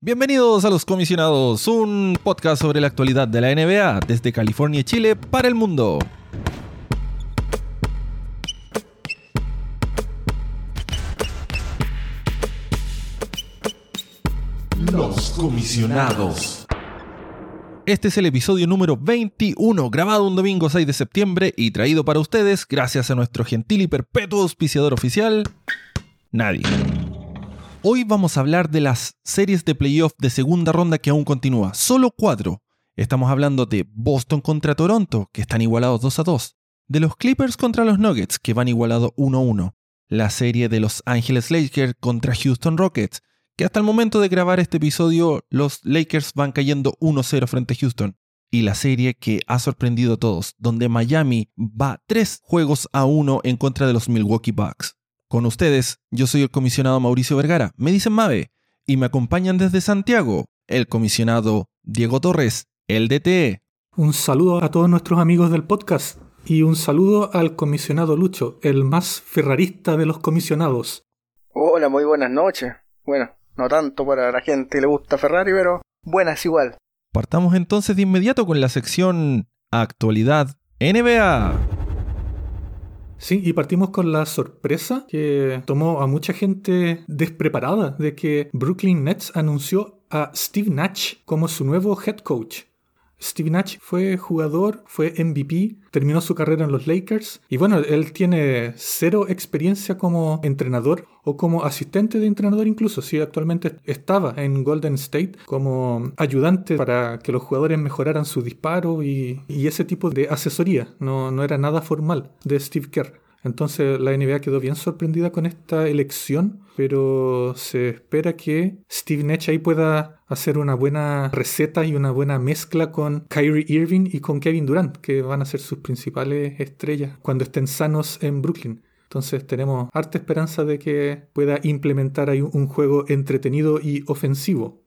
Bienvenidos a Los Comisionados, un podcast sobre la actualidad de la NBA desde California y Chile para el mundo. Los Comisionados. Este es el episodio número 21, grabado un domingo 6 de septiembre y traído para ustedes gracias a nuestro gentil y perpetuo auspiciador oficial, nadie. Hoy vamos a hablar de las series de playoff de segunda ronda que aún continúa, solo cuatro. Estamos hablando de Boston contra Toronto, que están igualados 2 a 2, de los Clippers contra los Nuggets, que van igualados 1 a 1, la serie de Los Angeles Lakers contra Houston Rockets, que hasta el momento de grabar este episodio los Lakers van cayendo 1-0 frente a Houston. Y la serie que ha sorprendido a todos, donde Miami va 3 juegos a 1 en contra de los Milwaukee Bucks. Con ustedes, yo soy el comisionado Mauricio Vergara, me dicen Mave, y me acompañan desde Santiago el comisionado Diego Torres, el DTE. Un saludo a todos nuestros amigos del podcast y un saludo al comisionado Lucho, el más ferrarista de los comisionados. Hola, muy buenas noches. Bueno, no tanto para la gente que le gusta Ferrari, pero buenas igual. Partamos entonces de inmediato con la sección Actualidad NBA. Sí, y partimos con la sorpresa que tomó a mucha gente despreparada de que Brooklyn Nets anunció a Steve Nash como su nuevo head coach. Steve Nash fue jugador, fue MVP, terminó su carrera en los Lakers y bueno, él tiene cero experiencia como entrenador o como asistente de entrenador incluso, si actualmente estaba en Golden State como ayudante para que los jugadores mejoraran su disparo y, y ese tipo de asesoría, no, no era nada formal de Steve Kerr. Entonces la NBA quedó bien sorprendida con esta elección, pero se espera que Steve Nash ahí pueda hacer una buena receta y una buena mezcla con Kyrie Irving y con Kevin Durant, que van a ser sus principales estrellas cuando estén sanos en Brooklyn. Entonces tenemos harta esperanza de que pueda implementar ahí un juego entretenido y ofensivo.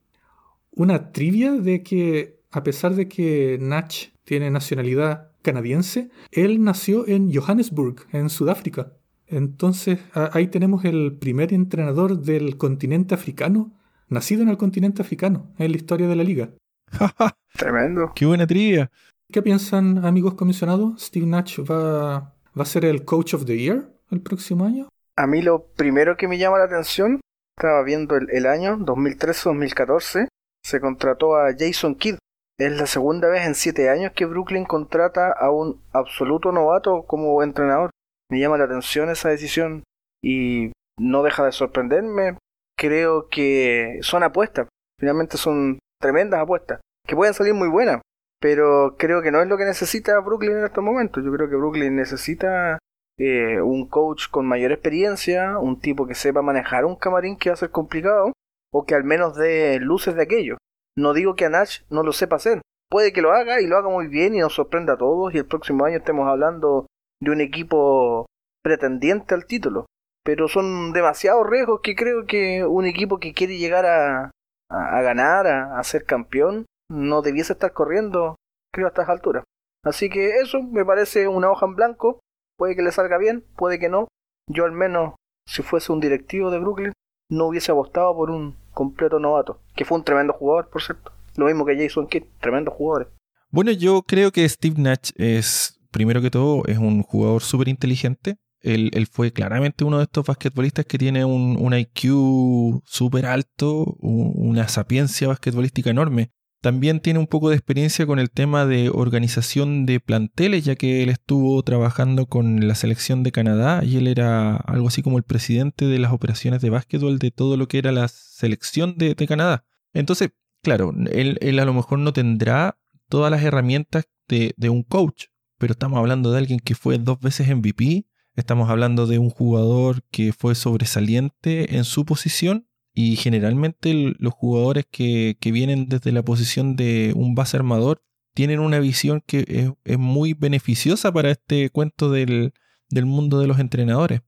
Una trivia de que a pesar de que Nash tiene nacionalidad canadiense, él nació en Johannesburg, en Sudáfrica. Entonces ahí tenemos el primer entrenador del continente africano, nacido en el continente africano, en la historia de la liga. Tremendo. ¡Qué buena trivia! ¿Qué piensan, amigos comisionados? ¿Steve Nash va, va a ser el Coach of the Year el próximo año? A mí lo primero que me llama la atención, estaba viendo el, el año 2013-2014, se contrató a Jason Kidd, es la segunda vez en siete años que Brooklyn contrata a un absoluto novato como entrenador. Me llama la atención esa decisión y no deja de sorprenderme. Creo que son apuestas. Finalmente son tremendas apuestas. Que pueden salir muy buenas. Pero creo que no es lo que necesita Brooklyn en estos momentos. Yo creo que Brooklyn necesita eh, un coach con mayor experiencia, un tipo que sepa manejar un camarín que va a ser complicado, o que al menos dé luces de aquello. No digo que a Nash no lo sepa hacer. Puede que lo haga y lo haga muy bien y nos sorprenda a todos y el próximo año estemos hablando de un equipo pretendiente al título. Pero son demasiados riesgos que creo que un equipo que quiere llegar a, a, ganar, a, a, ser campeón, no debiese estar corriendo, creo, a estas alturas. Así que eso me parece una hoja en blanco. Puede que le salga bien, puede que no. Yo al menos, si fuese un directivo de Brooklyn, no hubiese apostado por un completo novato, que fue un tremendo jugador, por cierto. Lo mismo que Jason Kidd, tremendos jugadores. Bueno, yo creo que Steve Nash es, primero que todo, es un jugador súper inteligente. Él, él, fue claramente uno de estos basquetbolistas que tiene un, un IQ súper alto, una sapiencia basquetbolística enorme. También tiene un poco de experiencia con el tema de organización de planteles, ya que él estuvo trabajando con la selección de Canadá y él era algo así como el presidente de las operaciones de básquetbol de todo lo que era la selección de, de Canadá. Entonces, claro, él, él, a lo mejor no tendrá todas las herramientas de, de un coach, pero estamos hablando de alguien que fue dos veces MVP, estamos hablando de un jugador que fue sobresaliente en su posición y generalmente los jugadores que, que, vienen desde la posición de un base armador tienen una visión que es, es muy beneficiosa para este cuento del, del, mundo de los entrenadores.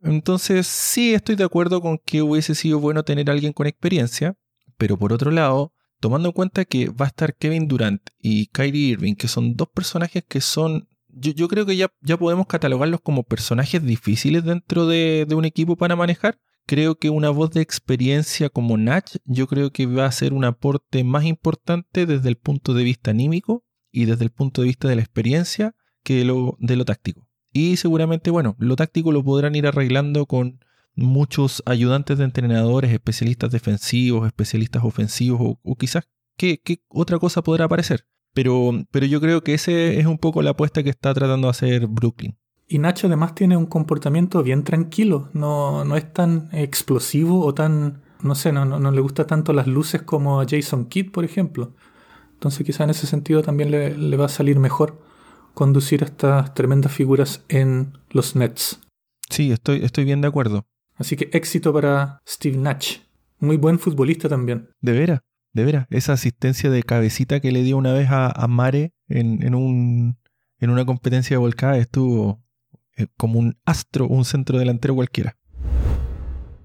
Entonces sí estoy de acuerdo con que hubiese sido bueno tener a alguien con experiencia, pero por otro lado, tomando en cuenta que va a estar Kevin Durant y Kyrie Irving, que son dos personajes que son, yo, yo creo que ya, ya podemos catalogarlos como personajes difíciles dentro de, de un equipo para manejar, creo que una voz de experiencia como Natch, yo creo que va a ser un aporte más importante desde el punto de vista anímico y desde el punto de vista de la experiencia que de lo táctico. Y seguramente, bueno, lo táctico lo podrán ir arreglando con muchos ayudantes de entrenadores, especialistas defensivos, especialistas ofensivos o, quizás qué, otra cosa podrá aparecer. Pero, pero yo creo que ese es un poco la apuesta que está tratando de hacer Brooklyn. Y Nacho además tiene un comportamiento bien tranquilo, no, no es tan explosivo o tan, no sé, no, no, le gusta tanto las luces como a Jason Kidd, por ejemplo. Entonces quizá en ese sentido también le, le va a salir mejor conducir a estas tremendas figuras en los Nets. Sí, estoy, estoy bien de acuerdo. Así que éxito para Steve Natch. Muy buen futbolista también. De veras, de veras. Esa asistencia de cabecita que le dio una vez a, Mare en, en, un, en una competencia de volcada estuvo eh, como un astro, un centro delantero cualquiera.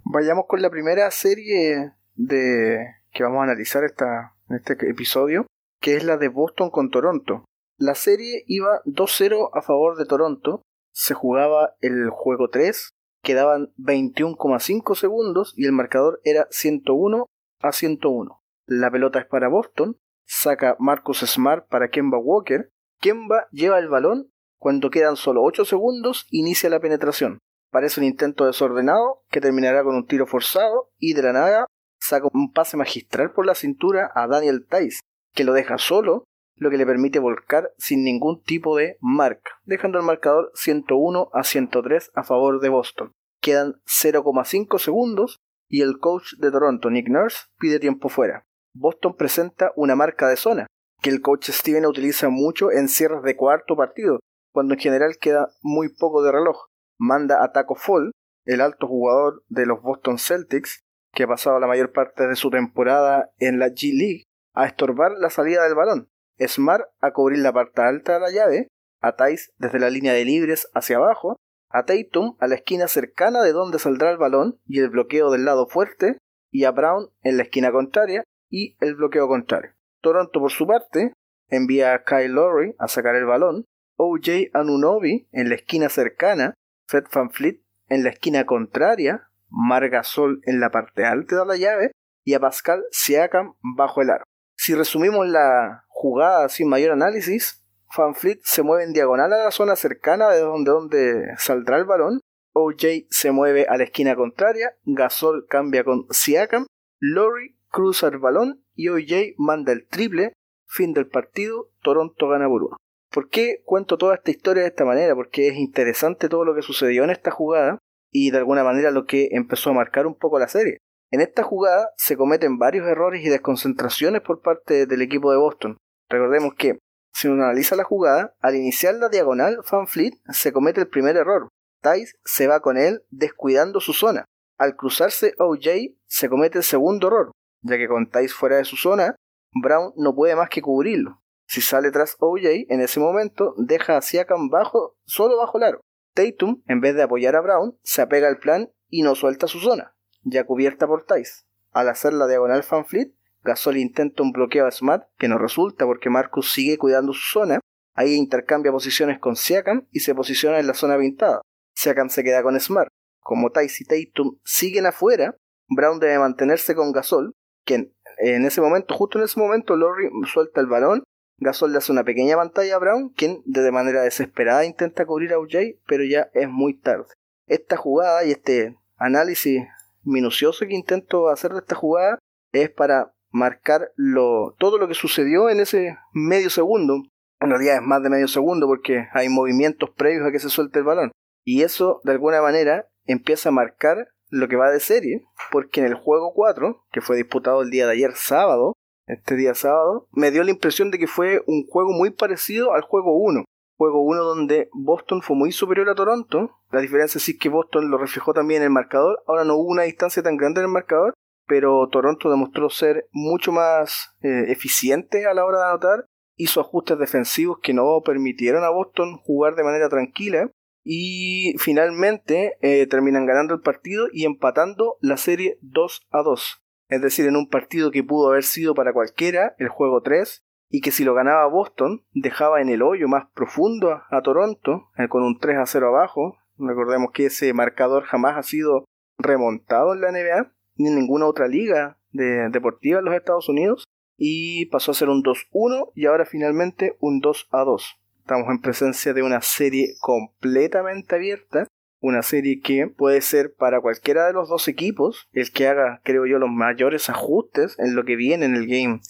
Vayamos con la primera serie de que vamos a analizar esta, en este episodio, que es la de Boston con Toronto. La serie iba 2-0 a favor de Toronto, se jugaba el juego 3, quedaban 21,5 segundos y el marcador era 101 a 101. La pelota es para Boston, saca Marcus Smart para Kemba Walker, Kemba lleva el balón, cuando quedan solo 8 segundos inicia la penetración. Parece un intento desordenado que terminará con un tiro forzado y de la nada saca un pase magistral por la cintura a Daniel Tice, que lo deja solo lo que le permite volcar sin ningún tipo de marca, dejando el marcador 101 a 103 a favor de Boston. Quedan 0,5 segundos y el coach de Toronto, Nick Nurse, pide tiempo fuera. Boston presenta una marca de zona, que el coach Steven utiliza mucho en cierres de cuarto partido, cuando en general queda muy poco de reloj. Manda a Taco Fall, el alto jugador de los Boston Celtics, que ha pasado la mayor parte de su temporada en la G League, a estorbar la salida del balón. Smart a cubrir la parte alta de la llave, a Tice desde la línea de libres hacia abajo, a Tatum a la esquina cercana de donde saldrá el balón y el bloqueo del lado fuerte, y a Brown en la esquina contraria y el bloqueo contrario. Toronto por su parte envía a Kyle Lowry a sacar el balón, OJ Anunobi en la esquina cercana, Fred Van Fleet en la esquina contraria, Margasol en la parte alta de la llave y a Pascal Siakam bajo el aro. Si resumimos la jugada sin mayor análisis, Fanfleet se mueve en diagonal a la zona cercana de donde, donde saldrá el balón, OJ se mueve a la esquina contraria, Gasol cambia con Siakam, Lowry cruza el balón y OJ manda el triple, fin del partido, Toronto gana por uno. ¿Por qué cuento toda esta historia de esta manera? Porque es interesante todo lo que sucedió en esta jugada y de alguna manera lo que empezó a marcar un poco la serie. En esta jugada se cometen varios errores y desconcentraciones por parte del equipo de Boston. Recordemos que, si uno analiza la jugada, al iniciar la diagonal Fanfleet se comete el primer error. Tice se va con él descuidando su zona. Al cruzarse OJ se comete el segundo error, ya que con Tice fuera de su zona, Brown no puede más que cubrirlo. Si sale tras OJ, en ese momento deja a Siakam bajo, solo bajo el aro. Tatum, en vez de apoyar a Brown, se apega al plan y no suelta su zona ya cubierta por Tice. Al hacer la diagonal Fanfleet, Gasol intenta un bloqueo a Smart, que no resulta porque Marcus sigue cuidando su zona. Ahí intercambia posiciones con Siakam y se posiciona en la zona pintada. Siakam se queda con Smart. Como Tice y Tatum siguen afuera, Brown debe mantenerse con Gasol, quien en ese momento, justo en ese momento, Lowry suelta el balón. Gasol le hace una pequeña pantalla a Brown, quien de manera desesperada intenta cubrir a OJ, pero ya es muy tarde. Esta jugada y este análisis minucioso que intento hacer de esta jugada es para marcar todo lo que sucedió en ese medio segundo. En realidad es más de medio segundo porque hay movimientos previos a que se suelte el balón. Y eso, de alguna manera, empieza a marcar lo que va de serie, porque en el juego 4, que fue disputado el día de ayer sábado, este día sábado, me dio la impresión de que fue un juego muy parecido al juego 1 juego 1 donde Boston fue muy superior a Toronto. La diferencia sí es que Boston lo reflejó también en el marcador. Ahora no hubo una distancia tan grande en el marcador, pero Toronto demostró ser mucho más eh, eficiente a la hora de anotar. Hizo ajustes defensivos que no permitieron a Boston jugar de manera tranquila. Y finalmente eh, terminan ganando el partido y empatando la serie 2 a 2. Es decir, en un partido que pudo haber sido para cualquiera, el juego 3, y que si lo ganaba Boston dejaba en el hoyo más profundo a, Toronto eh, con un 3 a 0 abajo. Recordemos que ese marcador jamás ha sido remontado en la NBA ni en ninguna otra liga de, deportiva en los Estados Unidos y pasó a ser un 2-1 y ahora finalmente un 2-2. Estamos en presencia de una serie completamente abierta, una serie que puede ser para cualquiera de los dos equipos el que haga, creo yo, los mayores ajustes en lo que viene en el game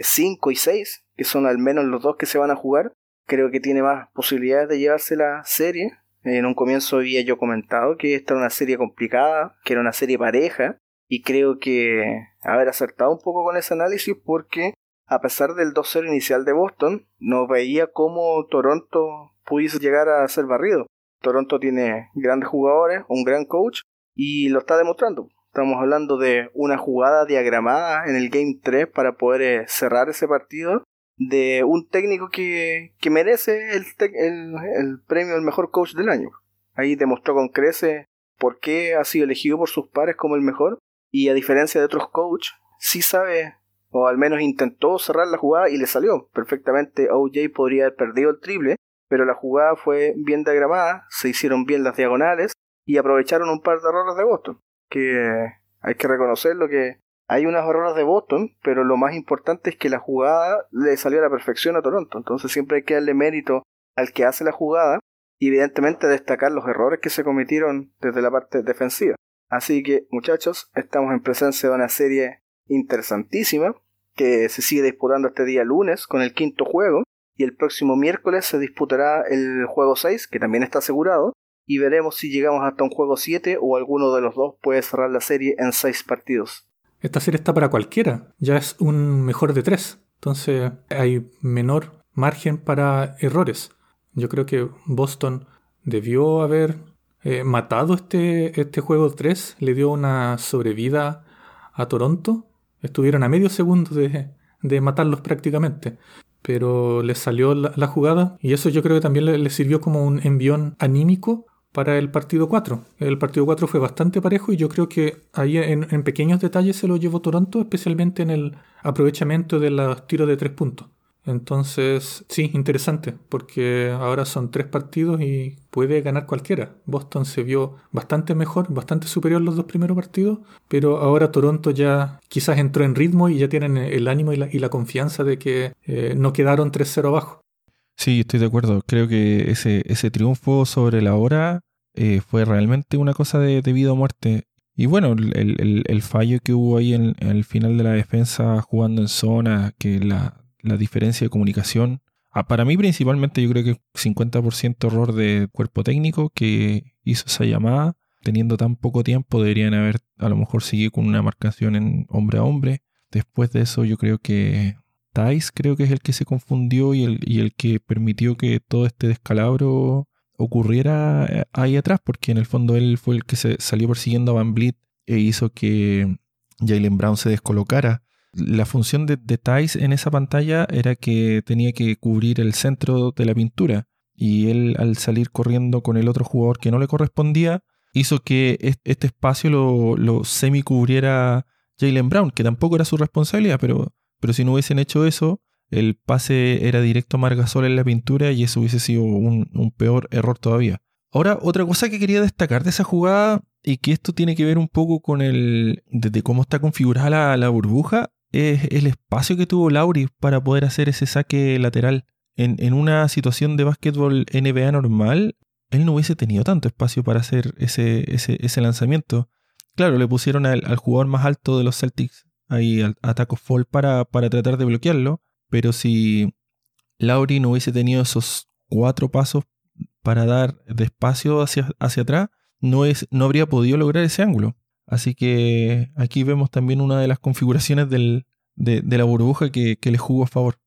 5 eh, y 6, que son al menos los dos que se van a jugar. Creo que tiene más posibilidades de llevarse la serie. En un comienzo había yo comentado que esta era una serie complicada, que era una serie pareja, y creo que haber acertado un poco con ese análisis porque a pesar del 2-0 inicial de Boston, no veía cómo Toronto pudiese llegar a ser barrido. Toronto tiene grandes jugadores, un gran coach y lo está demostrando. Estamos hablando de una jugada diagramada en el Game 3 para poder eh, cerrar ese partido de un técnico que, que merece el, el, el premio al mejor coach del año. Ahí demostró con crece por qué ha sido elegido por sus pares como el mejor y a diferencia de otros coaches, sí sabe o al menos intentó cerrar la jugada y le salió. Perfectamente OJ podría haber perdido el triple, pero la jugada fue bien diagramada, se hicieron bien las diagonales y aprovecharon un par de errores de Boston, que hay que reconocerlo que hay unos errores de Boston, pero lo más importante es que la jugada le salió a la perfección a Toronto, entonces siempre hay que darle mérito al que hace la jugada y evidentemente destacar los errores que se cometieron desde la parte defensiva. Así que muchachos, estamos en presencia de una serie interesantísima que se sigue disputando este día lunes con el quinto juego el próximo miércoles se disputará el juego 6 que también está asegurado y veremos si llegamos hasta un juego 7 o alguno de los dos puede cerrar la serie en 6 partidos. Esta serie está para cualquiera, ya es un mejor de 3, entonces hay menor margen para errores. Yo creo que Boston debió haber eh, matado este, este juego 3, le dio una sobrevida a Toronto Estuvieron a medio segundo de, matarlos prácticamente. Pero les salió la, jugada y eso yo creo que también les le sirvió como un envión anímico para el partido 4. El partido 4 fue bastante parejo y yo creo que ahí en, en pequeños detalles se lo llevó Toronto, especialmente en el aprovechamiento de los tiros de tres puntos. Entonces, sí, interesante, porque ahora son tres partidos y puede ganar cualquiera. Boston se vio bastante mejor, bastante superior los dos primeros partidos, pero ahora Toronto ya quizás entró en ritmo y ya tienen el ánimo y la, confianza de que eh, no quedaron 3-0 abajo. Sí, estoy de acuerdo. Creo que ese, triunfo sobre la hora eh, fue realmente una cosa de, vida o muerte. Y bueno, el, fallo que hubo ahí en el final de la defensa jugando en zona, que la, la diferencia de comunicación. Ah, para mí principalmente yo creo que 50% error de cuerpo técnico que hizo esa llamada. Teniendo tan poco tiempo deberían haber a lo mejor seguido con una marcación en hombre a hombre. Después de eso yo creo que Thais creo que es el que se confundió y el, y el que permitió que todo este descalabro ocurriera eh, ahí atrás, porque en el fondo él fue el que se salió persiguiendo a Van Vliet e hizo que Jalen Brown se descolocara. La función de, de en esa pantalla era que tenía que cubrir el centro de la pintura y él al salir corriendo con el otro jugador que no le correspondía hizo que este espacio lo, semi cubriera Jalen Brown, que tampoco era su responsabilidad, pero, pero si no hubiesen hecho eso, el pase era directo a Margasol en la pintura y eso hubiese sido un, peor error todavía. Ahora, otra cosa que quería destacar de esa jugada y que esto tiene que ver un poco con el desde cómo está configurada la burbuja es el espacio que tuvo Lauri para poder hacer ese saque lateral. En, una situación de básquetbol NBA normal, él no hubiese tenido tanto espacio para hacer ese, ese, lanzamiento. Claro, le pusieron al, jugador más alto de los Celtics ahí a Taco Fall para, para tratar de bloquearlo, pero si Lauri no hubiese tenido esos cuatro pasos para dar despacio hacia, hacia atrás, no, es, no habría podido lograr ese ángulo. Así que aquí vemos también una de las configuraciones de, la burbuja que, le jugó a favor.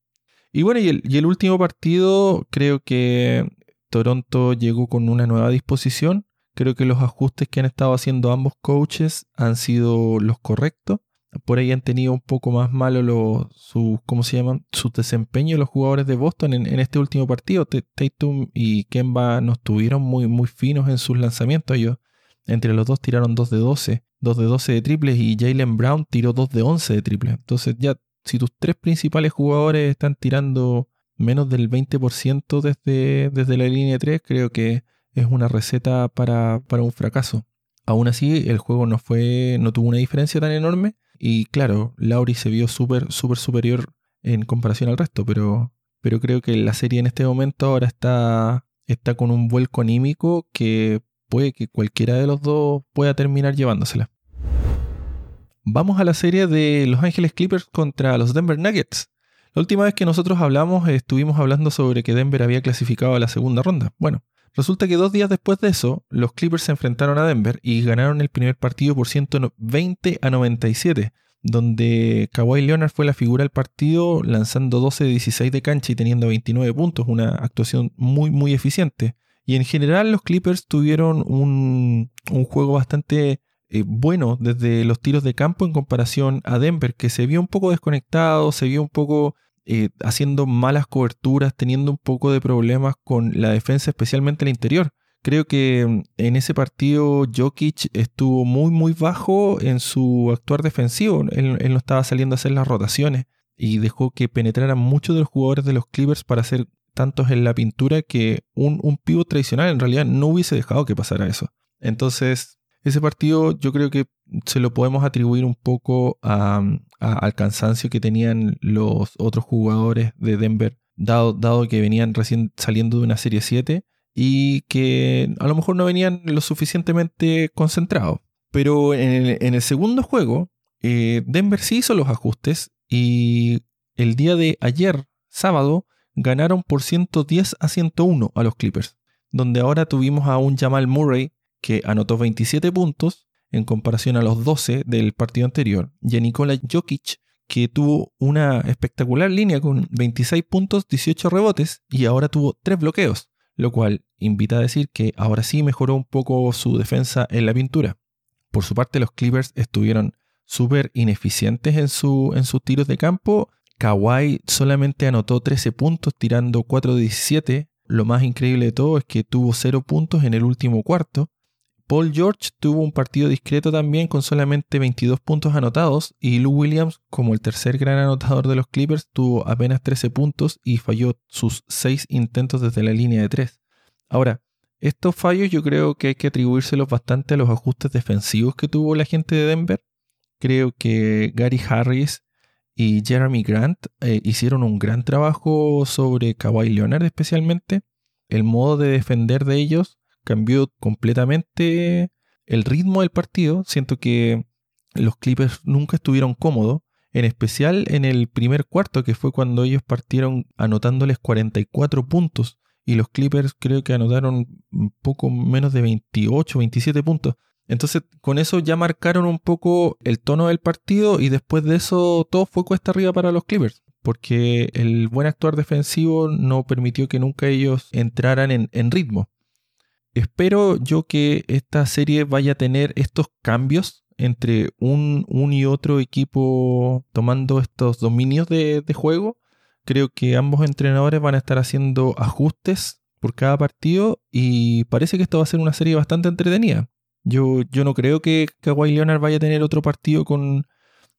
Y bueno, y el, último partido, creo que Toronto llegó con una nueva disposición. Creo que los ajustes que han estado haciendo ambos coaches han sido los correctos. Por ahí han tenido un poco más malo su, ¿cómo se llaman? Su desempeño los jugadores de Boston en, este último partido. Tatum y Kemba no estuvieron muy, muy finos en sus lanzamientos. Ellos entre los dos tiraron 2 de 12, 2 de 12 de triples y Jalen Brown tiró 2 de 11 de triples. Entonces ya, si tus tres principales jugadores están tirando menos del 20% desde, desde la línea 3, creo que es una receta para, un fracaso. Aún así, el juego no fue, no tuvo una diferencia tan enorme. Y claro, Lauri se vio súper, súper superior en comparación al resto, pero, pero creo que la serie en este momento ahora está, está con un vuelco anímico que puede que cualquiera de los dos pueda terminar llevándosela. Vamos a la serie de Los Ángeles Clippers contra los Denver Nuggets. La última vez que nosotros hablamos estuvimos hablando sobre que Denver había clasificado a la segunda ronda. Bueno, resulta que dos días después de eso, los Clippers se enfrentaron a Denver y ganaron el primer partido por 120 a 97, donde Kawhi Leonard fue la figura del partido lanzando 12 de 16 de cancha y teniendo 29 puntos, una actuación muy muy eficiente. Y en general los Clippers tuvieron un, juego bastante eh, bueno desde los tiros de campo en comparación a Denver, que se vio un poco desconectado, se vio un poco eh, haciendo malas coberturas, teniendo un poco de problemas con la defensa, especialmente el interior. Creo que mm, en ese partido Jokic estuvo muy muy bajo en su actuar defensivo. Él, no estaba saliendo a hacer las rotaciones y dejó que penetraran muchos de los jugadores de los Clippers para hacer tantos en la pintura que un, un pivot tradicional en realidad no hubiese dejado que pasara eso. Entonces ese partido yo creo que se lo podemos atribuir un poco al cansancio que tenían los otros jugadores de Denver, dado, dado que venían recién saliendo de una serie 7 y que a lo mejor no venían lo suficientemente concentrados. Pero en el, segundo juego, eh, Denver sí hizo los ajustes y el día de ayer, sábado, ganaron por 110 a 101 a los Clippers, donde ahora tuvimos a un Jamal Murray que anotó 27 puntos en comparación a los 12 del partido anterior, y a Nikola Jokic, que tuvo una espectacular línea con 26 puntos, 18 rebotes y ahora tuvo 3 bloqueos, lo cual invita a decir que ahora sí mejoró un poco su defensa en la pintura. Por su parte, los Clippers estuvieron súper ineficientes en, su, en sus tiros de campo. Kawhi solamente anotó 13 puntos tirando 4 de 17. Lo más increíble de todo es que tuvo 0 puntos en el último cuarto Paul George tuvo un partido discreto también con solamente 22 puntos anotados y Lou Williams, como el tercer gran anotador de los Clippers, tuvo apenas 13 puntos y falló sus 6 intentos desde la línea de 3. Ahora, estos fallos yo creo que hay que atribuírselos bastante a los ajustes defensivos que tuvo la gente de Denver. Creo que Gary Harris y Jeremy Grant eh, hicieron un gran trabajo sobre Kawhi Leonard especialmente. El modo de defender de ellos cambió completamente el ritmo del partido. Siento que los Clippers nunca estuvieron cómodos, en especial en el primer cuarto, que fue cuando ellos partieron anotándoles 44 puntos. Y los Clippers creo que anotaron un poco menos de 28, 27 puntos. Entonces, con eso ya marcaron un poco el tono del partido y después de eso todo fue cuesta arriba para los Clippers, porque el buen actuar defensivo no permitió que nunca ellos entraran en, ritmo. Espero yo que esta serie vaya a tener estos cambios entre un, y otro equipo tomando estos dominios de, juego. Creo que ambos entrenadores van a estar haciendo ajustes por cada partido y parece que esto va a ser una serie bastante entretenida. Yo, yo no creo que Kawhi Leonard vaya a tener otro partido con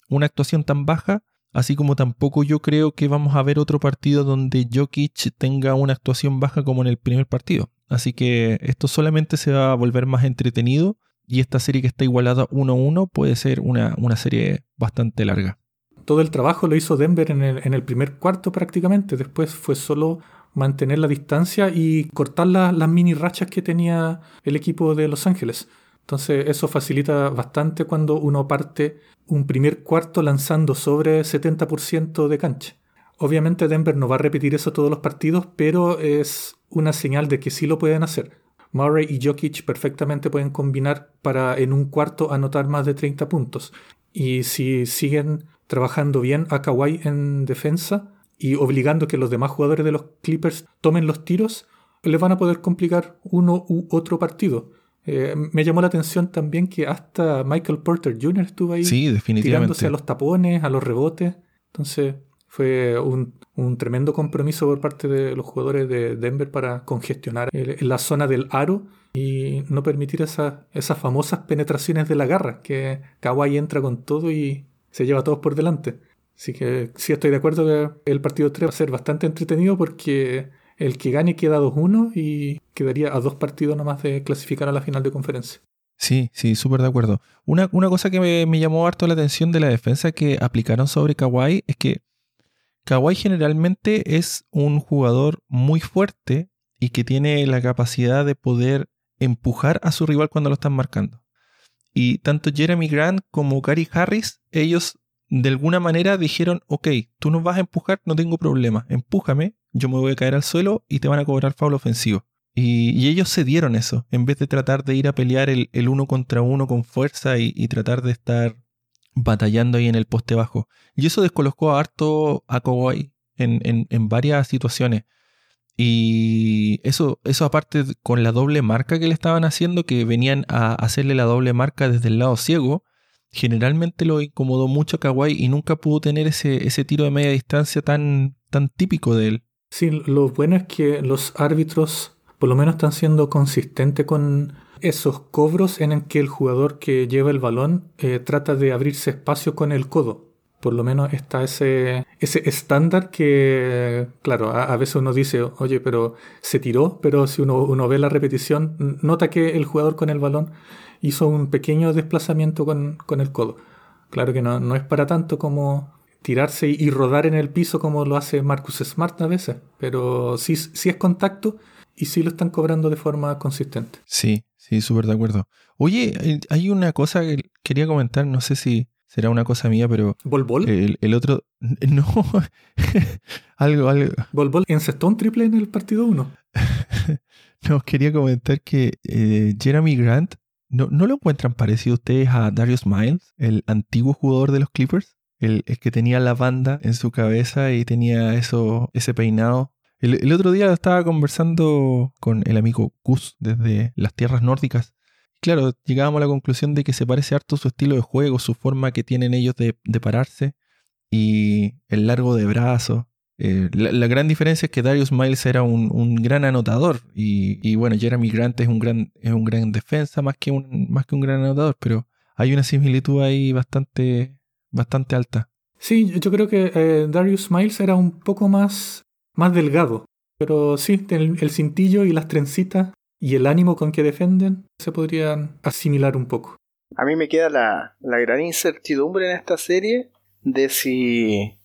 una actuación tan baja, así como tampoco yo creo que vamos a ver otro partido donde Jokic tenga una actuación baja como en el primer partido. Así que esto solamente se va a volver más entretenido y esta serie que está igualada 1-1 puede ser una, serie bastante larga. Todo el trabajo lo hizo Denver en el, primer cuarto prácticamente, después fue solo mantener la distancia y cortar las mini rachas que tenía el equipo de Los Ángeles. Entonces eso facilita bastante cuando uno parte un primer cuarto lanzando sobre 70% de cancha. Obviamente Denver no va a repetir eso todos los partidos, pero es una señal de que sí lo pueden hacer. Murray y Jokic perfectamente pueden combinar para en un cuarto anotar más de 30 puntos. Y si siguen trabajando bien a Kawhi en defensa y obligando que los demás jugadores de los Clippers tomen los tiros, les van a poder complicar uno u otro partido. Eh, me llamó la atención también que hasta Michael Porter Jr. estuvo ahí tirándose a los tapones, a los rebotes. Entonces, fue un, tremendo compromiso por parte de los jugadores de Denver para congestionar la zona del aro y no permitir esas famosas penetraciones de la garra, que Kawhi entra con todo y se lleva a todos por delante. Así que sí estoy de acuerdo que el partido 3 va a ser bastante entretenido porque el que gane queda 2-1 y quedaría a dos partidos nomás de clasificar a la final de conferencia. Sí, sí, súper de acuerdo. Una, una cosa que me, me llamó harto la atención de la defensa que aplicaron sobre Kawhi es que Kawhi generalmente es un jugador muy fuerte y que tiene la capacidad de poder empujar a su rival cuando lo están marcando. Y tanto Jeremy Grant como Gary Harris, ellos de alguna manera dijeron, ok, tú nos vas a empujar, no tengo problema, empújame, yo me voy a caer al suelo y te van a cobrar foul ofensivo. Y, ellos se dieron eso, en vez de tratar de ir a pelear el, uno contra uno con fuerza y, tratar de estar batallando ahí en el poste bajo. Y eso descolocó a harto a Kawhi en, en, varias situaciones. Y eso, eso aparte con la doble marca que le estaban haciendo, que venían a hacerle la doble marca desde el lado ciego, generalmente lo incomodó mucho a Kawhi y nunca pudo tener ese, ese tiro de media distancia tan, tan típico de él. Sí, lo bueno es que los árbitros por lo menos están siendo consistentes con esos cobros en el que el jugador que lleva el balón eh, trata de abrirse espacio con el codo. Por lo menos está ese, ese estándar que, claro, a, veces uno dice, oye, pero se tiró, pero si uno, uno ve la repetición, nota que el jugador con el balón hizo un pequeño desplazamiento con, con el codo. Claro que no, no es para tanto como tirarse y, rodar en el piso como lo hace Marcus Smart a veces, pero sí, sí es contacto y sí lo están cobrando de forma consistente. Sí, sí, súper de acuerdo. Oye, eh, hay una cosa que quería comentar, no sé si será una cosa mía, pero... ¿Bol Bol? El, otro... No, algo, algo... ¿Bol Bol encestó un triple en el partido 1? no, quería comentar que eh, Jeremy Grant, ¿no, ¿no lo encuentran parecido ustedes a Darius Miles, el antiguo jugador de los Clippers? El, que tenía la banda en su cabeza y tenía eso, ese peinado el, otro día estaba conversando con el amigo Gus desde las tierras nórdicas. Claro, llegábamos a la conclusión de que se parece harto su estilo de juego, su forma que tienen ellos de, pararse y el largo de brazo. Eh, la, gran diferencia es que Darius Miles era un, gran anotador y, bueno, Jeremy Grant es un gran, es un gran defensa más que un, más que un gran anotador, pero hay una similitud ahí bastante, bastante alta. Sí, yo creo que eh, Darius Miles era un poco más más delgado. Pero sí, el, el cintillo y las trencitas y el ánimo con que defienden se podrían asimilar un poco. A mí me queda la, la gran incertidumbre en esta serie de si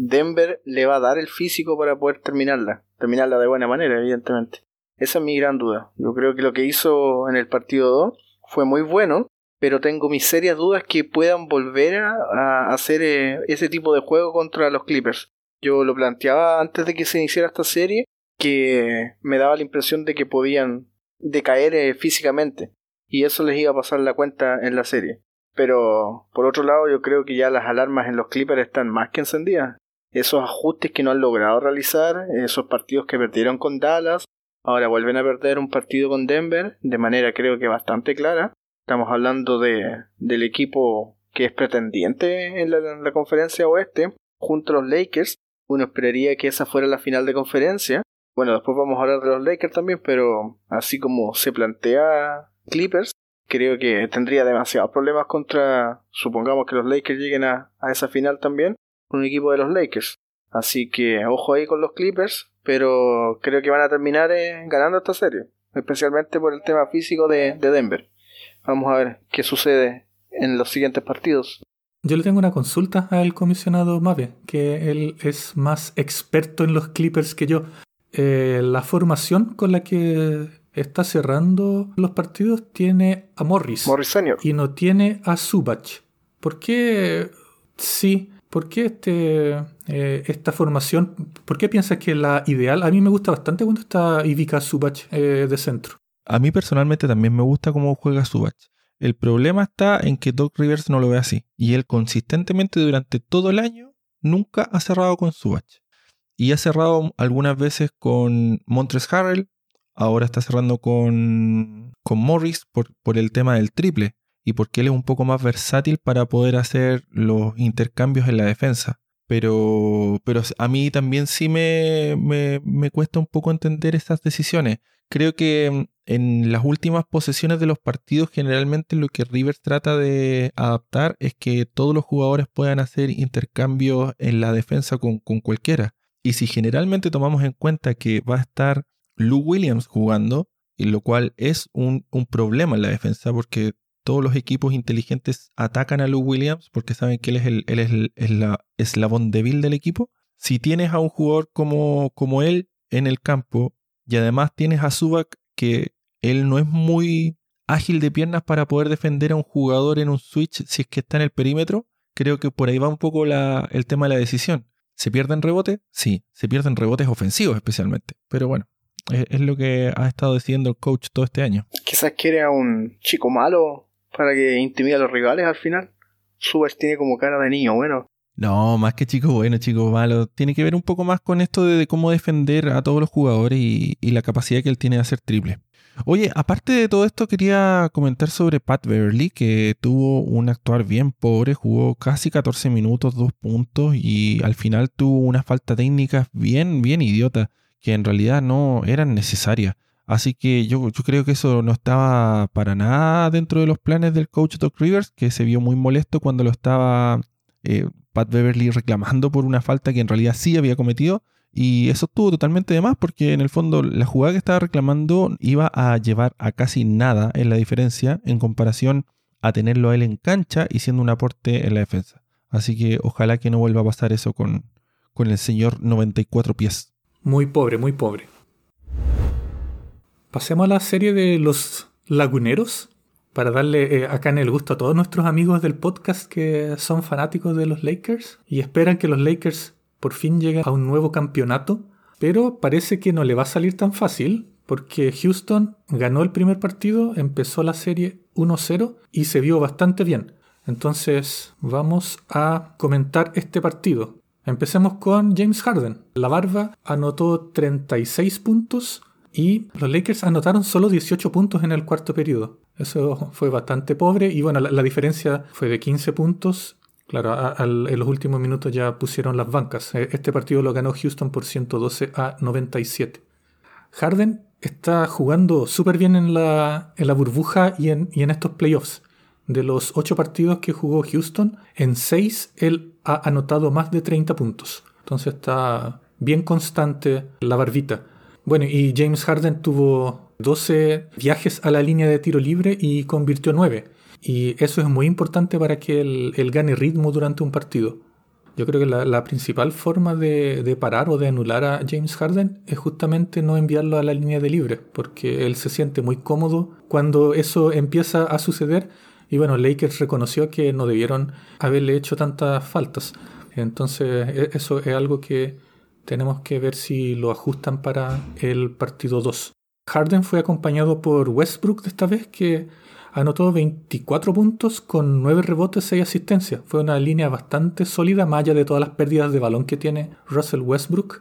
Denver le va a dar el físico para poder terminarla. Terminarla de buena manera, evidentemente. Esa es mi gran duda. Yo creo que lo que hizo en el partido 2 fue muy bueno, pero tengo mis serias dudas que puedan volver a, hacer eh, ese tipo de juego contra los Clippers. Yo lo planteaba antes de que se iniciara esta serie, que me daba la impresión de que podían decaer eh, físicamente, y eso les iba a pasar la cuenta en la serie. Pero, por otro lado, yo creo que ya las alarmas en los Clippers están más que encendidas. Esos ajustes que no han logrado realizar, esos partidos que perdieron con Dallas, ahora vuelven a perder un partido con Denver, de manera creo que bastante clara. Estamos hablando de, del equipo que es pretendiente en la, en la conferencia oeste, junto a los Lakers, uno esperaría que esa fuera la final de conferencia. Bueno, después vamos a hablar de los Lakers también, pero así como se plantea Clippers, creo que tendría demasiados problemas contra, supongamos que los Lakers lleguen a, esa final también, un equipo de los Lakers. Así que ojo ahí con los Clippers, pero creo que van a terminar eh, ganando esta serie, especialmente por el tema físico de Denver. Vamos a ver qué sucede en los siguientes partidos. Yo le tengo una consulta al comisionado Mave, que él es más experto en los Clippers que yo. Eh, la formación con la que está cerrando los partidos tiene a Morris. Morris Senior. Y no tiene a Subach. ¿Por qué? Sí. ¿Por qué este, eh, esta formación? ¿Por qué piensas que la ideal? A mí me gusta bastante cuando está Ivica Subach eh, de centro. A mí personalmente también me gusta cómo juega Subach. El problema está en que Doc Rivers no lo ve así. Y él consistentemente durante todo el año nunca ha cerrado con Subach. Y ha cerrado algunas veces con Montres Harrell. Ahora está cerrando con, con Morris por, por el tema del triple. Y porque él es un poco más versátil para poder hacer los intercambios en la defensa. Pero, pero a mí también sí me, me, me cuesta un poco entender estas decisiones. Creo que en las últimas posesiones de los partidos, generalmente lo que Rivers trata de adaptar es que todos los jugadores puedan hacer intercambios en la defensa con, cualquiera. Y si generalmente tomamos en cuenta que va a estar Lou Williams jugando, y lo cual es un, un problema en la defensa porque todos los equipos inteligentes atacan a Lou Williams porque saben que él es el, él es el, la eslabón débil del equipo. Si tienes a un jugador como, como él en el campo y además tienes a Subak que él no es muy ágil de piernas para poder defender a un jugador en un switch si es que está en el perímetro, creo que por ahí va un poco el tema de la decisión. ¿Se pierden rebotes? Sí, se pierden rebotes ofensivos especialmente. Pero bueno, es, es lo que ha estado decidiendo el coach todo este año. Quizás quiere a un chico malo para que intimide a los rivales al final. Subas tiene como cara de niño bueno. No, más que chico bueno, chico malo. Tiene que ver un poco más con esto de, cómo defender a todos los jugadores y, la capacidad que él tiene de hacer triple. Oye, aparte de todo esto, quería comentar sobre Pat Beverly, que tuvo un actuar bien pobre, jugó casi 14 minutos, dos puntos, y al final tuvo una falta técnica bien, bien idiota, que en realidad no eran necesarias. Así que yo, creo que eso no estaba para nada dentro de los planes del coach Doc Rivers, que se vio muy molesto cuando lo estaba eh, Pat Beverly reclamando por una falta que en realidad sí había cometido. Y eso estuvo totalmente de más porque en el fondo la jugada que estaba reclamando iba a llevar a casi nada en la diferencia en comparación a tenerlo a él en cancha y siendo un aporte en la defensa. Así que ojalá que no vuelva a pasar eso con, con el señor 94 pies. Muy pobre, muy pobre. Pasemos a la serie de los laguneros para darle eh, acá en el gusto a todos nuestros amigos del podcast que son fanáticos de los Lakers y esperan que los Lakers por fin lleguen a un nuevo campeonato, pero parece que no le va a salir tan fácil porque Houston ganó el primer partido, empezó la serie 1-0 y se vio bastante bien. Entonces vamos a comentar este partido. Empecemos con James Harden. La barba anotó 36 puntos y los Lakers anotaron solo 18 puntos en el cuarto periodo. Eso fue bastante pobre y bueno, la, diferencia fue de 15 puntos. Claro, en los últimos minutos ya pusieron las bancas. E, este partido lo ganó Houston por 112 a 97. Harden está jugando súper bien en la, en la burbuja y en, y en estos playoffs. De los 8 partidos que jugó Houston, en 6 él ha anotado más de 30 puntos. Entonces está bien constante la barbita. Bueno, y James Harden tuvo 12 viajes a la línea de tiro libre y convirtió 9. Y eso es muy importante para que él, gane ritmo durante un partido. Yo creo que la, la principal forma de, de, parar o de anular a James Harden es justamente no enviarlo a la línea de libre, porque él se siente muy cómodo cuando eso empieza a suceder. Y bueno, Lakers reconoció que no debieron haberle hecho tantas faltas. Entonces, e, eso es algo que tenemos que ver si lo ajustan para el partido 2. Harden fue acompañado por Westbrook de esta vez, que anotó 24 puntos con 9 rebotes, 6 asistencias. Fue una línea bastante sólida, más allá de todas las pérdidas de balón que tiene Russell Westbrook,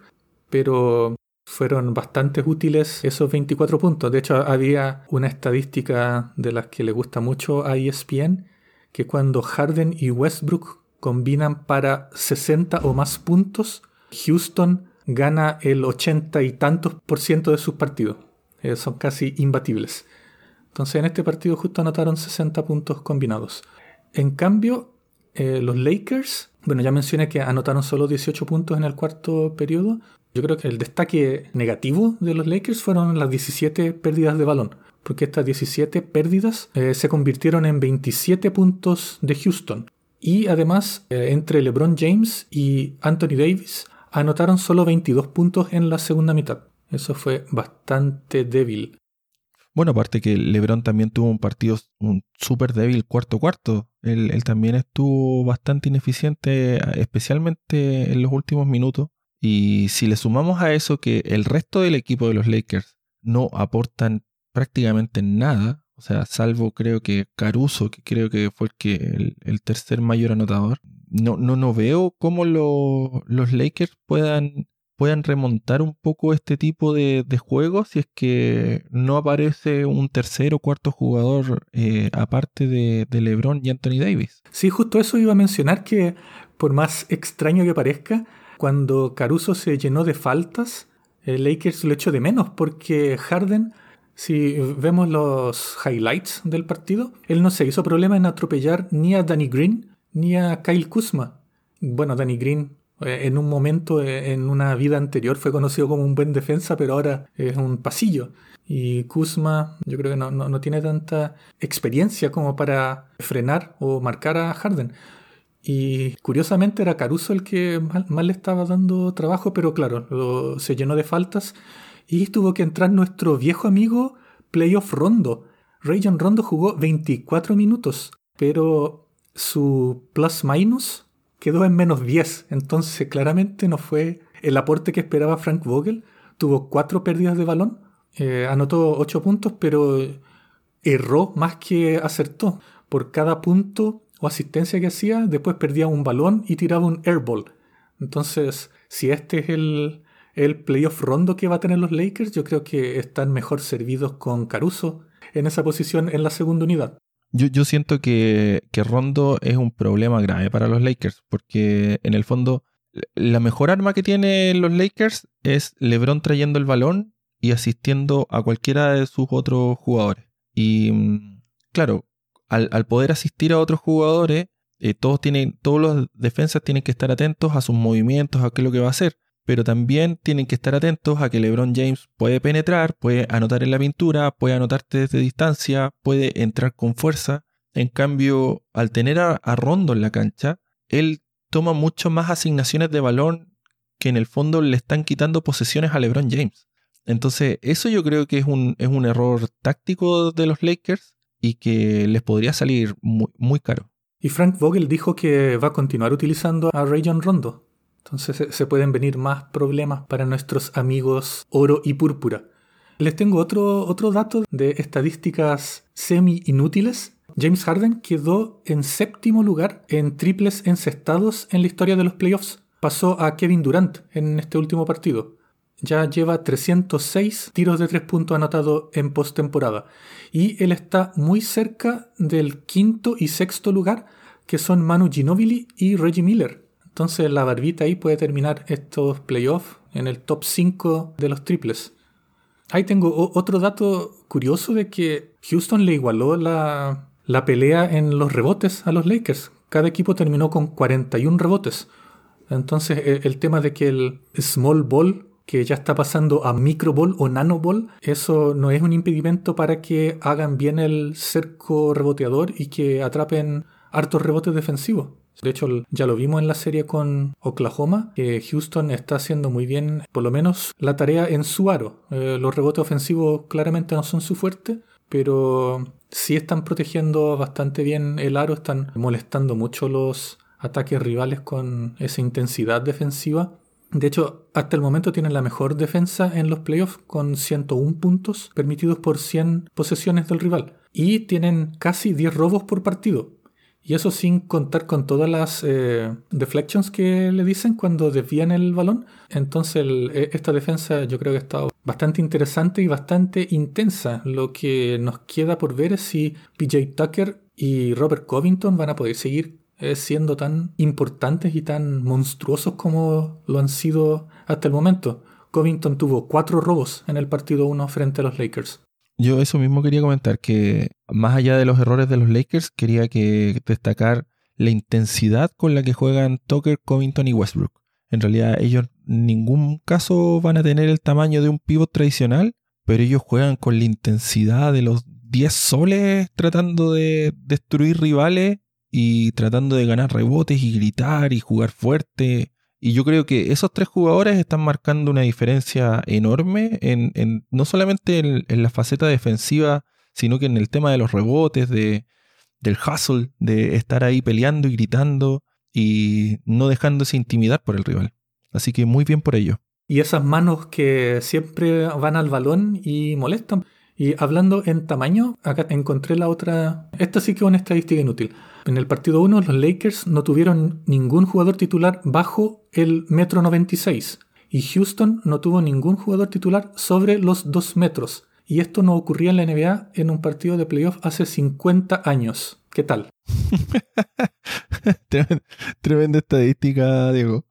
pero fueron bastante útiles esos 24 puntos. De hecho, había una estadística de las que le gusta mucho a ESPN, que cuando Harden y Westbrook combinan para 60 o más puntos, Houston gana el 80 y tantos por ciento de sus partidos. Eh, son casi imbatibles. Entonces en este partido justo anotaron 60 puntos combinados. En cambio, eh, los Lakers, bueno, ya mencioné que anotaron solo 18 puntos en el cuarto periodo. Yo creo que el destaque negativo de los Lakers fueron las 17 pérdidas de balón, porque estas 17 pérdidas eh, se convirtieron en 27 puntos de Houston. Y además, entre LeBron James y Anthony Davis, anotaron solo 22 puntos en la segunda mitad. Eso fue bastante débil. Bueno, aparte que LeBron también tuvo un partido súper débil cuarto cuarto. Él, también estuvo bastante ineficiente, especialmente en los últimos minutos. Y si le sumamos a eso que el resto del equipo de los Lakers no aportan prácticamente nada, o sea, salvo creo que Caruso, que creo que fue el tercer mayor anotador, no, no, no veo cómo lo, los Lakers puedan, puedan remontar un poco este tipo de, de juegos si es que no aparece un tercer o cuarto jugador eh, aparte de, de, LeBron y Anthony Davis. Sí, justo eso iba a mencionar que por más extraño que parezca, cuando Caruso se llenó de faltas, el Lakers lo echó de menos porque Harden... Si vemos los highlights del partido, él no se hizo problema en atropellar ni a Danny Green ni a Kyle Kuzma. Bueno, Danny Green Eh, en un momento, eh, en una vida anterior, fue conocido como un buen defensa, pero ahora es un pasillo. Y Kuzma, yo creo que no, no, tiene tanta experiencia como para frenar o marcar a Harden. Y curiosamente era Caruso el que más, le estaba dando trabajo, pero claro, se llenó de faltas. Y tuvo que entrar nuestro viejo amigo Playoff Rondo. Rayon Rondo jugó 24 minutos, pero su plus minus quedó en menos 10. Entonces claramente no fue el aporte que esperaba Frank Vogel. Tuvo cuatro pérdidas de balón, eh, anotó 8 puntos, pero erró más que acertó. Por cada punto o asistencia que hacía, después perdía un balón y tiraba un airball. Entonces, si este es el, el playoff rondo que va a tener los Lakers, yo creo que están mejor servidos con Caruso en esa posición en la segunda unidad. Yo, siento que, que, Rondo es un problema grave para los Lakers, porque en el fondo la mejor arma que tienen los Lakers es LeBron trayendo el balón y asistiendo a cualquiera de sus otros jugadores. Y mm, claro, al, poder asistir a otros jugadores, eh, todos tienen, todos los defensas tienen que estar atentos a sus movimientos, a qué es lo que va a hacer. Pero también tienen que estar atentos a que LeBron James puede penetrar, puede anotar en la pintura, puede anotarte desde distancia, puede entrar con fuerza. En cambio, al tener a, Rondo en la cancha, él toma mucho más asignaciones de balón que en el fondo le están quitando posesiones a LeBron James. Entonces, eso yo creo que es un, es un error táctico de los Lakers y que les podría salir muy, caro. Y Frank Vogel dijo que va a continuar utilizando a Rayon Rondo. Entonces se pueden venir más problemas para nuestros amigos oro y púrpura. Les tengo otro, otro dato de estadísticas semi inútiles. James Harden quedó en séptimo lugar en triples encestados en la historia de los playoffs. Pasó a Kevin Durant en este último partido ya lleva 306 tiros de tres puntos anotados en postemporada. Y él está muy cerca del quinto y sexto lugar, que son Manu Ginobili y Reggie Miller. Entonces la barbita ahí puede terminar estos playoffs en el top 5 de los triples. Ahí tengo otro dato curioso de que Houston le igualó la, la pelea en los rebotes a los Lakers. Cada equipo terminó con 41 rebotes. Entonces e, el tema de que el small ball que ya está pasando a microball o nanoball, eso no es un impedimento para que hagan bien el cerco reboteador y que atrapen hartos rebotes defensivos. De hecho, ya lo vimos en la serie con Oklahoma, que Houston está haciendo muy bien, por lo menos, la tarea en su aro. Eh, los rebotes ofensivos claramente no son su fuerte, pero sí están protegiendo bastante bien el aro, están molestando mucho los ataques rivales con esa intensidad defensiva de hecho, hasta el momento tienen la mejor defensa en los playoffs con 101 puntos permitidos por 100 posesiones del rival. Y tienen casi 10 robos por partido. Y eso sin contar con todas las eh, deflections que le dicen cuando desvían el balón. Entonces e, esta defensa yo creo que ha estado bastante interesante y bastante intensa. Lo que nos queda por ver es si PJ Tucker y Robert Covington van a poder seguir siendo tan importantes y tan monstruosos como lo han sido hasta el momento. Covington tuvo cuatro robos en el partido 1 frente a los Lakers. Yo eso mismo quería comentar, que más allá de los errores de los Lakers, quería que destacar la intensidad con la que juegan Tucker, Covington y Westbrook. En realidad ellos en ningún caso van a tener el tamaño de un pivot tradicional, pero ellos juegan con la intensidad de los 10 soles tratando de destruir rivales y tratando de ganar rebotes y gritar y jugar fuerte. Y yo creo que esos tres jugadores están marcando una diferencia enorme en, no solamente en, la faceta defensiva, sino que en el tema de los rebotes, de, del hustle, de estar ahí peleando y gritando y no dejándose intimidar por el rival. Así que muy bien por ello. Y esas manos que siempre van al balón y molestan. Y hablando en tamaño, acá encontré la otra. Esta sí que es una estadística inútil. En el partido 1, los Lakers no tuvieron ningún jugador titular bajo el metro 96. Y Houston no tuvo ningún jugador titular sobre los 2 metros. Y esto no ocurría en la NBA en un partido de playoff hace 50 años. ¿Qué tal? Tremenda estadística, Diego.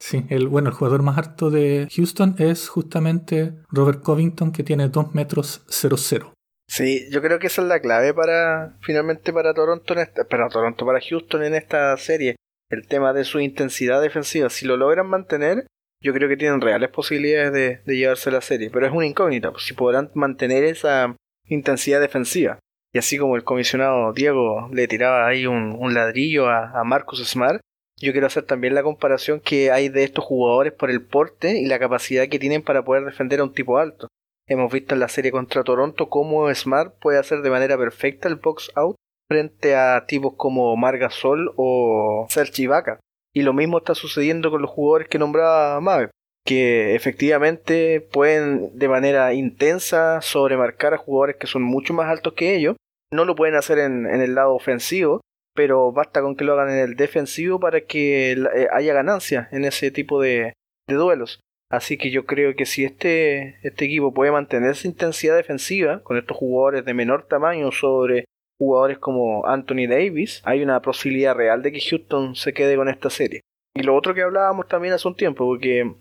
Sí, el, bueno, el jugador más alto de Houston es justamente Robert Covington, que tiene 2 metros 00. Sí, yo creo que esa es la clave para, finalmente, para Toronto, en esta, para Toronto, para Houston en esta serie. el tema de su intensidad defensiva. Si lo logran mantener, yo creo que tienen reales posibilidades de, de llevarse la serie. Pero es una incógnita, pues, si podrán mantener esa intensidad defensiva. Y así como el comisionado Diego le tiraba ahí un, ladrillo a, a Marcus Smart, yo quiero hacer también la comparación que hay de estos jugadores por el porte y la capacidad que tienen para poder defender a un tipo alto. Hemos visto en la serie contra Toronto cómo Smart puede hacer de manera perfecta el box out frente a tipos como Margasol o Serge Ibaka. Y lo mismo está sucediendo con los jugadores que nombraba Mave, que efectivamente pueden de manera intensa sobremarcar a jugadores que son mucho más altos que ellos. No lo pueden hacer en, el lado ofensivo, pero basta con que lo hagan en el defensivo para que eh, haya ganancia en ese tipo de duelos. Así que yo creo que si este, este equipo puede mantener esa intensidad defensiva con estos jugadores de menor tamaño sobre jugadores como Anthony Davis, hay una posibilidad real de que Houston se quede con esta serie. Y lo otro que hablábamos también hace un tiempo, porque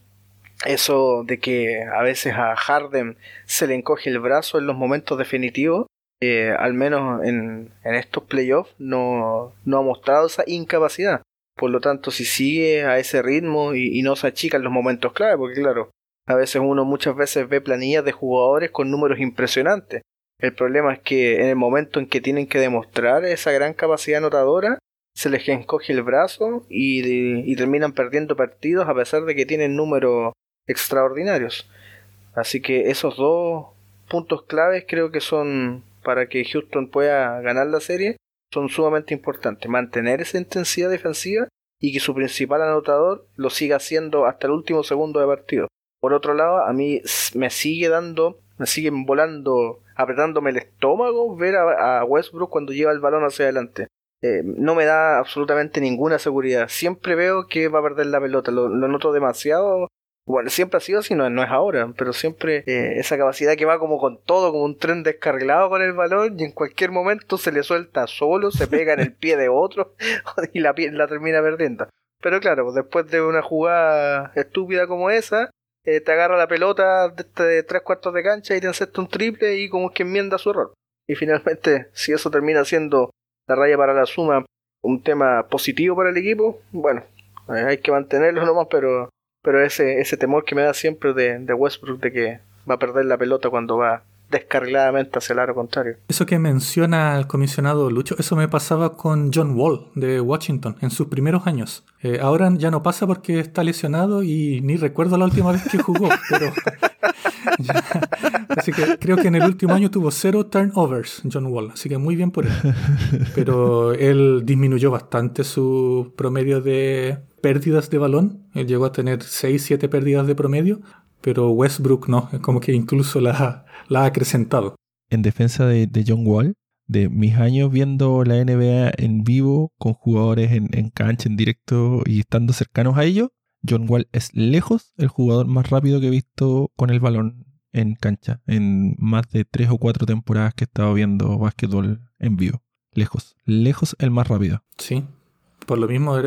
eso de que a veces a Harden se le encoge el brazo en los momentos definitivos, eh, al menos en, estos playoffs no ha mostrado esa incapacidad. Por lo tanto, si sigue a ese ritmo y, no se achica en los momentos clave, porque claro, a veces uno muchas veces ve planillas de jugadores con números impresionantes. El problema es que en el momento en que tienen que demostrar esa gran capacidad anotadora, se les encoge el brazo y, y terminan perdiendo partidos a pesar de que tienen números extraordinarios. Así que esos dos puntos claves creo que son para que Houston pueda ganar la serie son sumamente importantes. Mantener esa intensidad defensiva y que su principal anotador lo siga haciendo hasta el último segundo de partido. Por otro lado, a mí me sigue dando, me siguen volando, apretándome el estómago ver a, Westbrook cuando lleva el balón hacia adelante. Eh, no me da absolutamente ninguna seguridad. Siempre veo que va a perder la pelota. lo noto demasiado bueno, siempre ha sido así, no, es ahora, pero siempre eh, esa capacidad que va como con todo, como un tren descargado con el balón y en cualquier momento se le suelta solo, se pega en el pie de otro y la, la termina perdiendo. Pero claro, después de una jugada estúpida como esa, eh, te agarra la pelota de, de, tres cuartos de cancha y te acepta un triple y como que enmienda su error. Y finalmente, si eso termina siendo la raya para la suma un tema positivo para el equipo, bueno, eh, hay que mantenerlo nomás, pero pero ese, ese temor que me da siempre de, de Westbrook de que va a perder la pelota cuando va descarriladamente hacia el aro contrario. Eso que menciona el comisionado Lucho, eso me pasaba con John Wall de Washington en sus primeros años. Eh, ahora ya no pasa porque está lesionado y ni recuerdo la última vez que jugó, pero así que creo que en el último año tuvo cero turnovers John Wall, así que muy bien por él. Pero él disminuyó bastante su promedio de pérdidas de balón. Él llegó a tener 6, 7 pérdidas de promedio, pero Westbrook no, es como que incluso la, la ha acrecentado. En defensa de, John Wall, de mis años viendo la NBA en vivo, con jugadores en, en cancha, en directo y estando cercanos a ellos, John Wall es lejos el jugador más rápido que he visto con el balón en cancha, en más de tres o cuatro temporadas que he estado viendo básquetbol en vivo. Lejos, lejos el más rápido. Sí, por lo mismo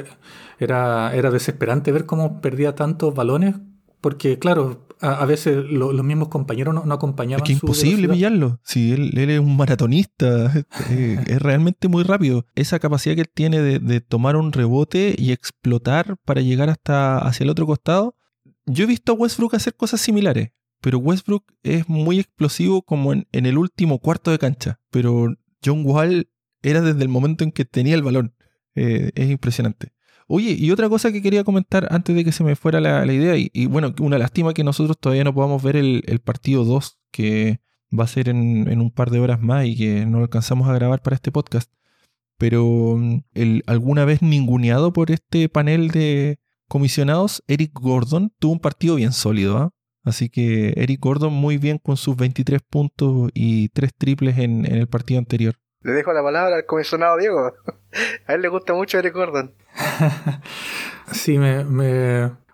era, era desesperante ver cómo perdía tantos balones, porque claro, a, veces los mismos compañeros no, acompañaban. Es que imposible pillarlo. Si él, es un maratonista, eh, es realmente muy rápido. Esa capacidad que él tiene de, tomar un rebote y explotar para llegar hasta hacia el otro costado. Yo he visto a Westbrook hacer cosas similares, pero Westbrook es muy explosivo como en, en el último cuarto de cancha. Pero John Wall era desde el momento en que tenía el balón. Eh, es impresionante. Oye, y otra cosa que quería comentar antes de que se me fuera la, idea, y, bueno, una lástima que nosotros todavía no podamos ver el, partido 2, que va a ser en, un par de horas más y que no alcanzamos a grabar para este podcast. Pero mm, el, alguna vez ninguneado por este panel de comisionados, Eric Gordon tuvo un partido bien sólido. ¿ah? Así que Eric Gordon muy bien con sus 23 puntos y 3 triples en el partido anterior. Le dejo la palabra al comisionado Diego. A él le gusta mucho Eric Gordon. sí, me,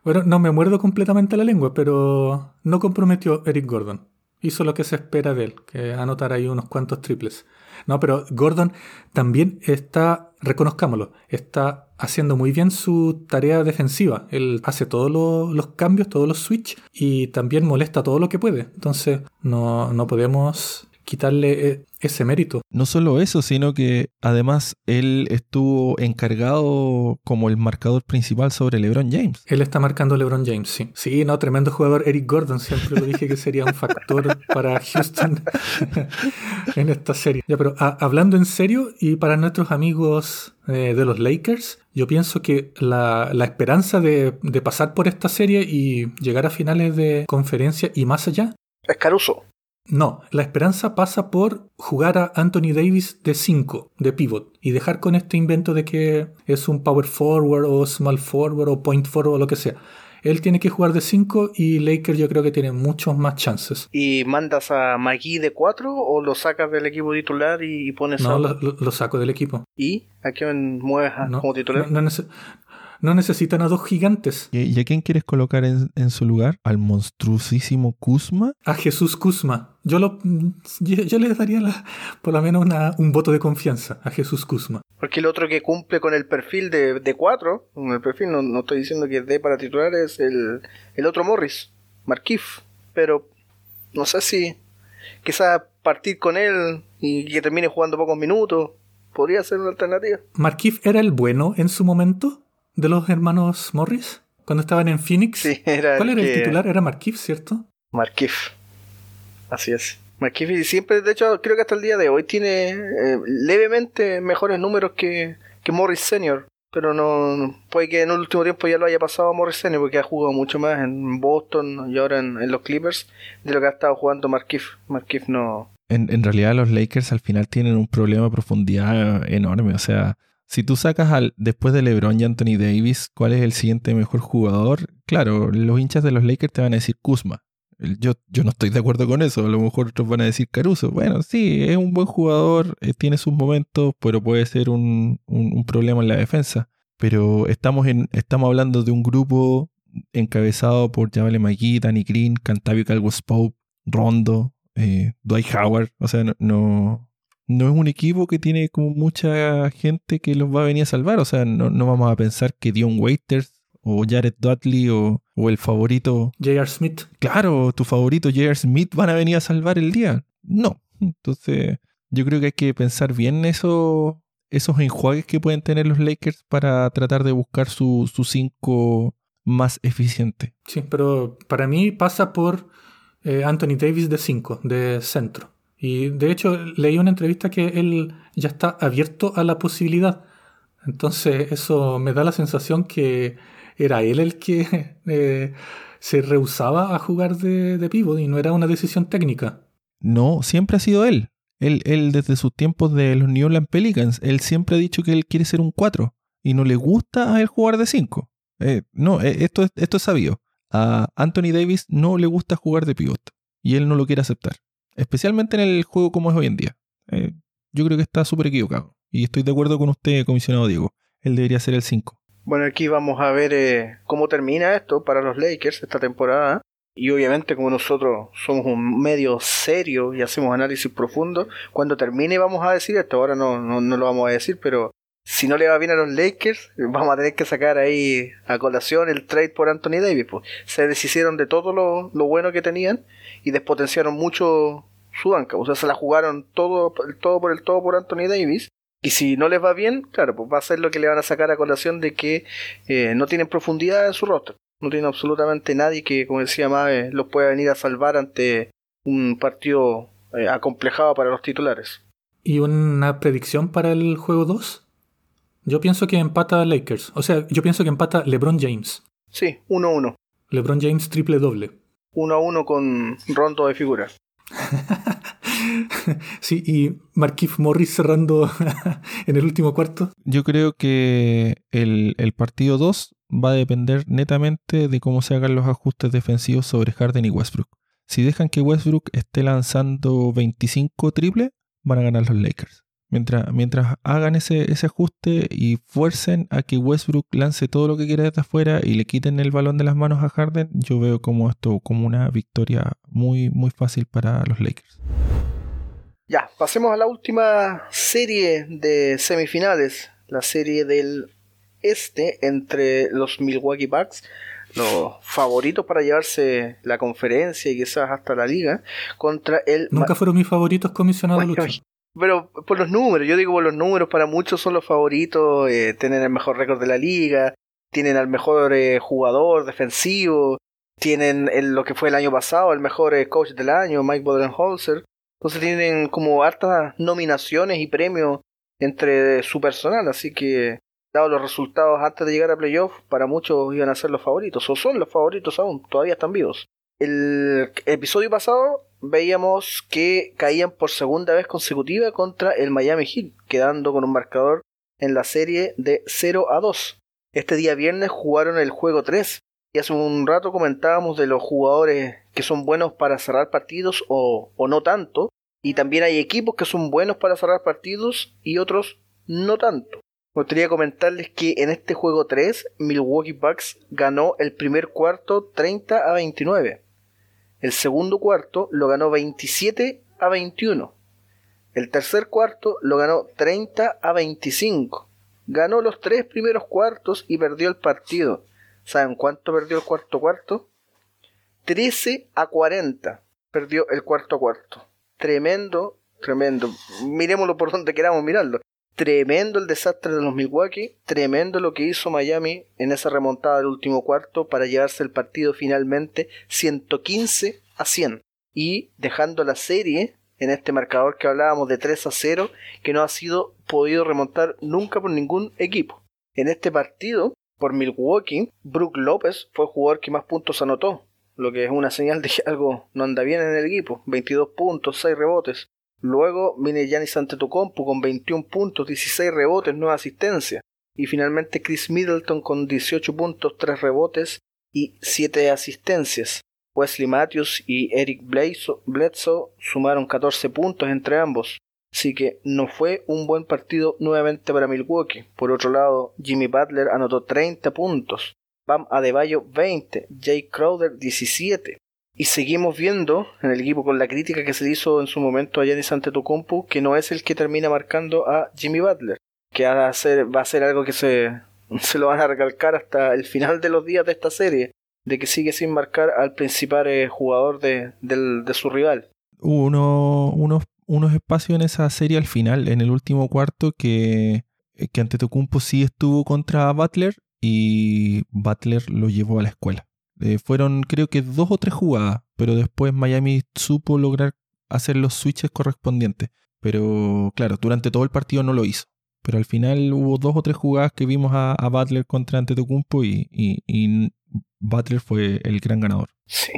Bueno, no me muerdo completamente la lengua, pero no comprometió Eric Gordon. Hizo lo que se espera de él, que anotar ahí unos cuantos triples. No, pero Gordon también está, reconozcámoslo, está haciendo muy bien su tarea defensiva. Él hace todos los, cambios, todos los switch y también molesta todo lo que puede. Entonces no, no podemos quitarle eh, ese mérito. No solo eso, sino que además él estuvo encargado como el marcador principal sobre LeBron James. Él está marcando LeBron James, sí. Sí, no, tremendo jugador. Eric Gordon, siempre lo dije que sería un factor para Houston en esta serie. Ya, pero hablando en serio y para nuestros amigos eh, de los Lakers, yo pienso que la, esperanza de, de pasar por esta serie y llegar a finales de conferencia y más allá es Caruso. No, la esperanza pasa por jugar a Anthony Davis de 5, de pivot, y dejar con este invento de que es un power forward o small forward o point forward o lo que sea. Él tiene que jugar de 5 y Lakers yo creo que tiene muchos más chances. ¿Y mandas a McGee de 4 o lo sacas del equipo titular y, pones no, a... No, lo, saco del equipo. ¿Y a quién mueves como titular? No, no necesitan a dos gigantes. ¿Y a quién quieres colocar en, su lugar? ¿Al monstruosísimo Kuzma? A Jesús Kuzma. Yo, lo, yo, le daría por lo menos un voto de confianza a Jesús Kuzma. Porque el otro que cumple con el perfil de, de cuatro, con el perfil, no, estoy diciendo que de para titular, es el, el otro Morris, Markif. Pero no sé si quizás partir con él y que termine jugando pocos minutos podría ser una alternativa. ¿Markif era el bueno en su momento? de los hermanos Morris? Cuando estaban en Phoenix. Sí, era ¿Cuál era el titular? Era Markif, ¿cierto? Markif. Así es. Markif siempre, de hecho, creo que hasta el día de hoy tiene eh, levemente mejores números que, que Morris Senior. Pero no, puede que en el último tiempo ya lo haya pasado a Morris Senior porque ha jugado mucho más en Boston y ahora en, los Clippers de lo que ha estado jugando Markif. Markif no. En, en realidad los Lakers al final tienen un problema de profundidad enorme. O sea, si tú sacas al después de LeBron y Anthony Davis, ¿cuál es el siguiente mejor jugador? Claro, los hinchas de los Lakers te van a decir Kuzma. Yo, yo no estoy de acuerdo con eso. A lo mejor otros van a decir Caruso. Bueno, sí, es un buen jugador, eh, tiene sus momentos, pero puede ser un, problema en la defensa. Pero estamos, en, estamos hablando de un grupo encabezado por Javale McGee, Danny Green, Cantavio Calvo Pope, Rondo, eh, Dwight Howard. O sea, no, no es un equipo que tiene como mucha gente que los va a venir a salvar. O sea, no, vamos a pensar que Dion Waiters o Jared Dudley o, el favorito. J.R. Smith. Claro, tu favorito J.R. Smith van a venir a salvar el día. No. Entonces, yo creo que hay que pensar bien eso, esos enjuagues que pueden tener los Lakers para tratar de buscar su, su cinco más eficiente. Sí, pero para mí pasa por eh, Anthony Davis de 5, de centro. Y de hecho leí una entrevista que él ya está abierto a la posibilidad. Entonces eso me da la sensación que era él el que eh, se rehusaba a jugar de, de pívot y no era una decisión técnica. No, siempre ha sido él. Él, él desde sus tiempos de los New Orleans Pelicans, él siempre ha dicho que él quiere ser un 4 y no le gusta a él jugar de 5. Eh, no, eh, esto, esto es sabido. A Anthony Davis no le gusta jugar de pivot y él no lo quiere aceptar. Especialmente en el juego como es hoy en día. Yo creo que está súper equivocado. Y estoy de acuerdo con usted, comisionado Diego. Él debería ser el 5. Bueno, aquí vamos a ver eh, cómo termina esto para los Lakers esta temporada. Y obviamente como nosotros somos un medio serio y hacemos análisis profundo, cuando termine vamos a decir esto. Ahora no, no, lo vamos a decir, pero si no le va bien a los Lakers, vamos a tener que sacar ahí a colación el trade por Anthony Davis. Pues. Se deshicieron de todo lo, lo bueno que tenían y despotenciaron mucho su banca. O sea, se la jugaron todo, todo por el todo por Anthony Davis. Y si no les va bien, claro, pues va a ser lo que le van a sacar a colación de que eh, no tienen profundidad en su rostro. No tienen absolutamente nadie que, como decía Mabe, los pueda venir a salvar ante un partido eh, acomplejado para los titulares. ¿Y una predicción para el juego 2? Yo pienso que empata Lakers. O sea, yo pienso que empata LeBron James. Sí, 1-1. LeBron James triple doble. 1 a 1 con rondo de figuras. sí, y Marquise Morris cerrando en el último cuarto. Yo creo que el, partido 2 va a depender netamente de cómo se hagan los ajustes defensivos sobre Harden y Westbrook. Si dejan que Westbrook esté lanzando 25 triples, van a ganar los Lakers. Mientras, hagan ese, ese ajuste y fuercen a que Westbrook lance todo lo que quiera desde afuera y le quiten el balón de las manos a Harden, yo veo como esto como una victoria muy, muy fácil para los Lakers. Ya, pasemos a la última serie de semifinales, la serie del este entre los Milwaukee Bucks, los favoritos para llevarse la conferencia y quizás hasta la liga, contra el... Nunca fueron mis favoritos comisionados Pero por los números, yo digo por los números, para muchos son los favoritos, eh, tienen el mejor récord de la liga, tienen al mejor eh, jugador defensivo, tienen el, lo que fue el año pasado, el mejor eh, coach del año, Mike Bodenholzer. Entonces tienen como hartas nominaciones y premios entre su personal, así que dado los resultados antes de llegar a playoff, para muchos iban a ser los favoritos, o son los favoritos aún, todavía están vivos. El episodio pasado veíamos que caían por segunda vez consecutiva contra el Miami Heat, quedando con un marcador en la serie de 0 a 2. Este día viernes jugaron el juego 3 y hace un rato comentábamos de los jugadores que son buenos para cerrar partidos o, o no tanto. Y también hay equipos que son buenos para cerrar partidos y otros no tanto. Me gustaría comentarles que en este juego 3, Milwaukee Bucks ganó el primer cuarto 30 a 29. El segundo cuarto lo ganó 27 a 21. El tercer cuarto lo ganó 30 a 25. Ganó los tres primeros cuartos y perdió el partido. ¿Saben cuánto perdió el cuarto cuarto? 13 a 40. Perdió el cuarto cuarto. Tremendo, tremendo. Miremoslo por donde queramos mirarlo. Tremendo el desastre de los Milwaukee, tremendo lo que hizo Miami en esa remontada del último cuarto para llevarse el partido finalmente 115 a 100 y dejando la serie en este marcador que hablábamos de 3 a 0 que no ha sido podido remontar nunca por ningún equipo. En este partido, por Milwaukee, Brook López fue el jugador que más puntos anotó, lo que es una señal de que algo no anda bien en el equipo. 22 puntos, 6 rebotes. Luego viene Giannis Antetokounmpo con 21 puntos, 16 rebotes, 9 asistencias. Y finalmente Chris Middleton con 18 puntos, 3 rebotes y 7 asistencias. Wesley Matthews y Eric Bledsoe sumaron 14 puntos entre ambos. Así que no fue un buen partido nuevamente para Milwaukee. Por otro lado, Jimmy Butler anotó 30 puntos. Bam Adebayo 20, Jay Crowder 17. Y seguimos viendo en el equipo con la crítica que se hizo en su momento a Giannis Antetokounmpo que no es el que termina marcando a Jimmy Butler, que va a ser, va a ser algo que se, se lo van a recalcar hasta el final de los días de esta serie, de que sigue sin marcar al principal eh, jugador de, de, su rival. Uno, unos, unos espacios en esa serie al final, en el último cuarto, que, que Antetokounmpo sí estuvo contra Butler y Butler lo llevó a la escuela. Eh, fueron creo que dos o tres jugadas, pero después Miami supo lograr hacer los switches correspondientes. Pero claro, durante todo el partido no lo hizo. Pero al final hubo dos o tres jugadas que vimos a, Butler contra Antetokounmpo y, y, Butler fue el gran ganador. Sí,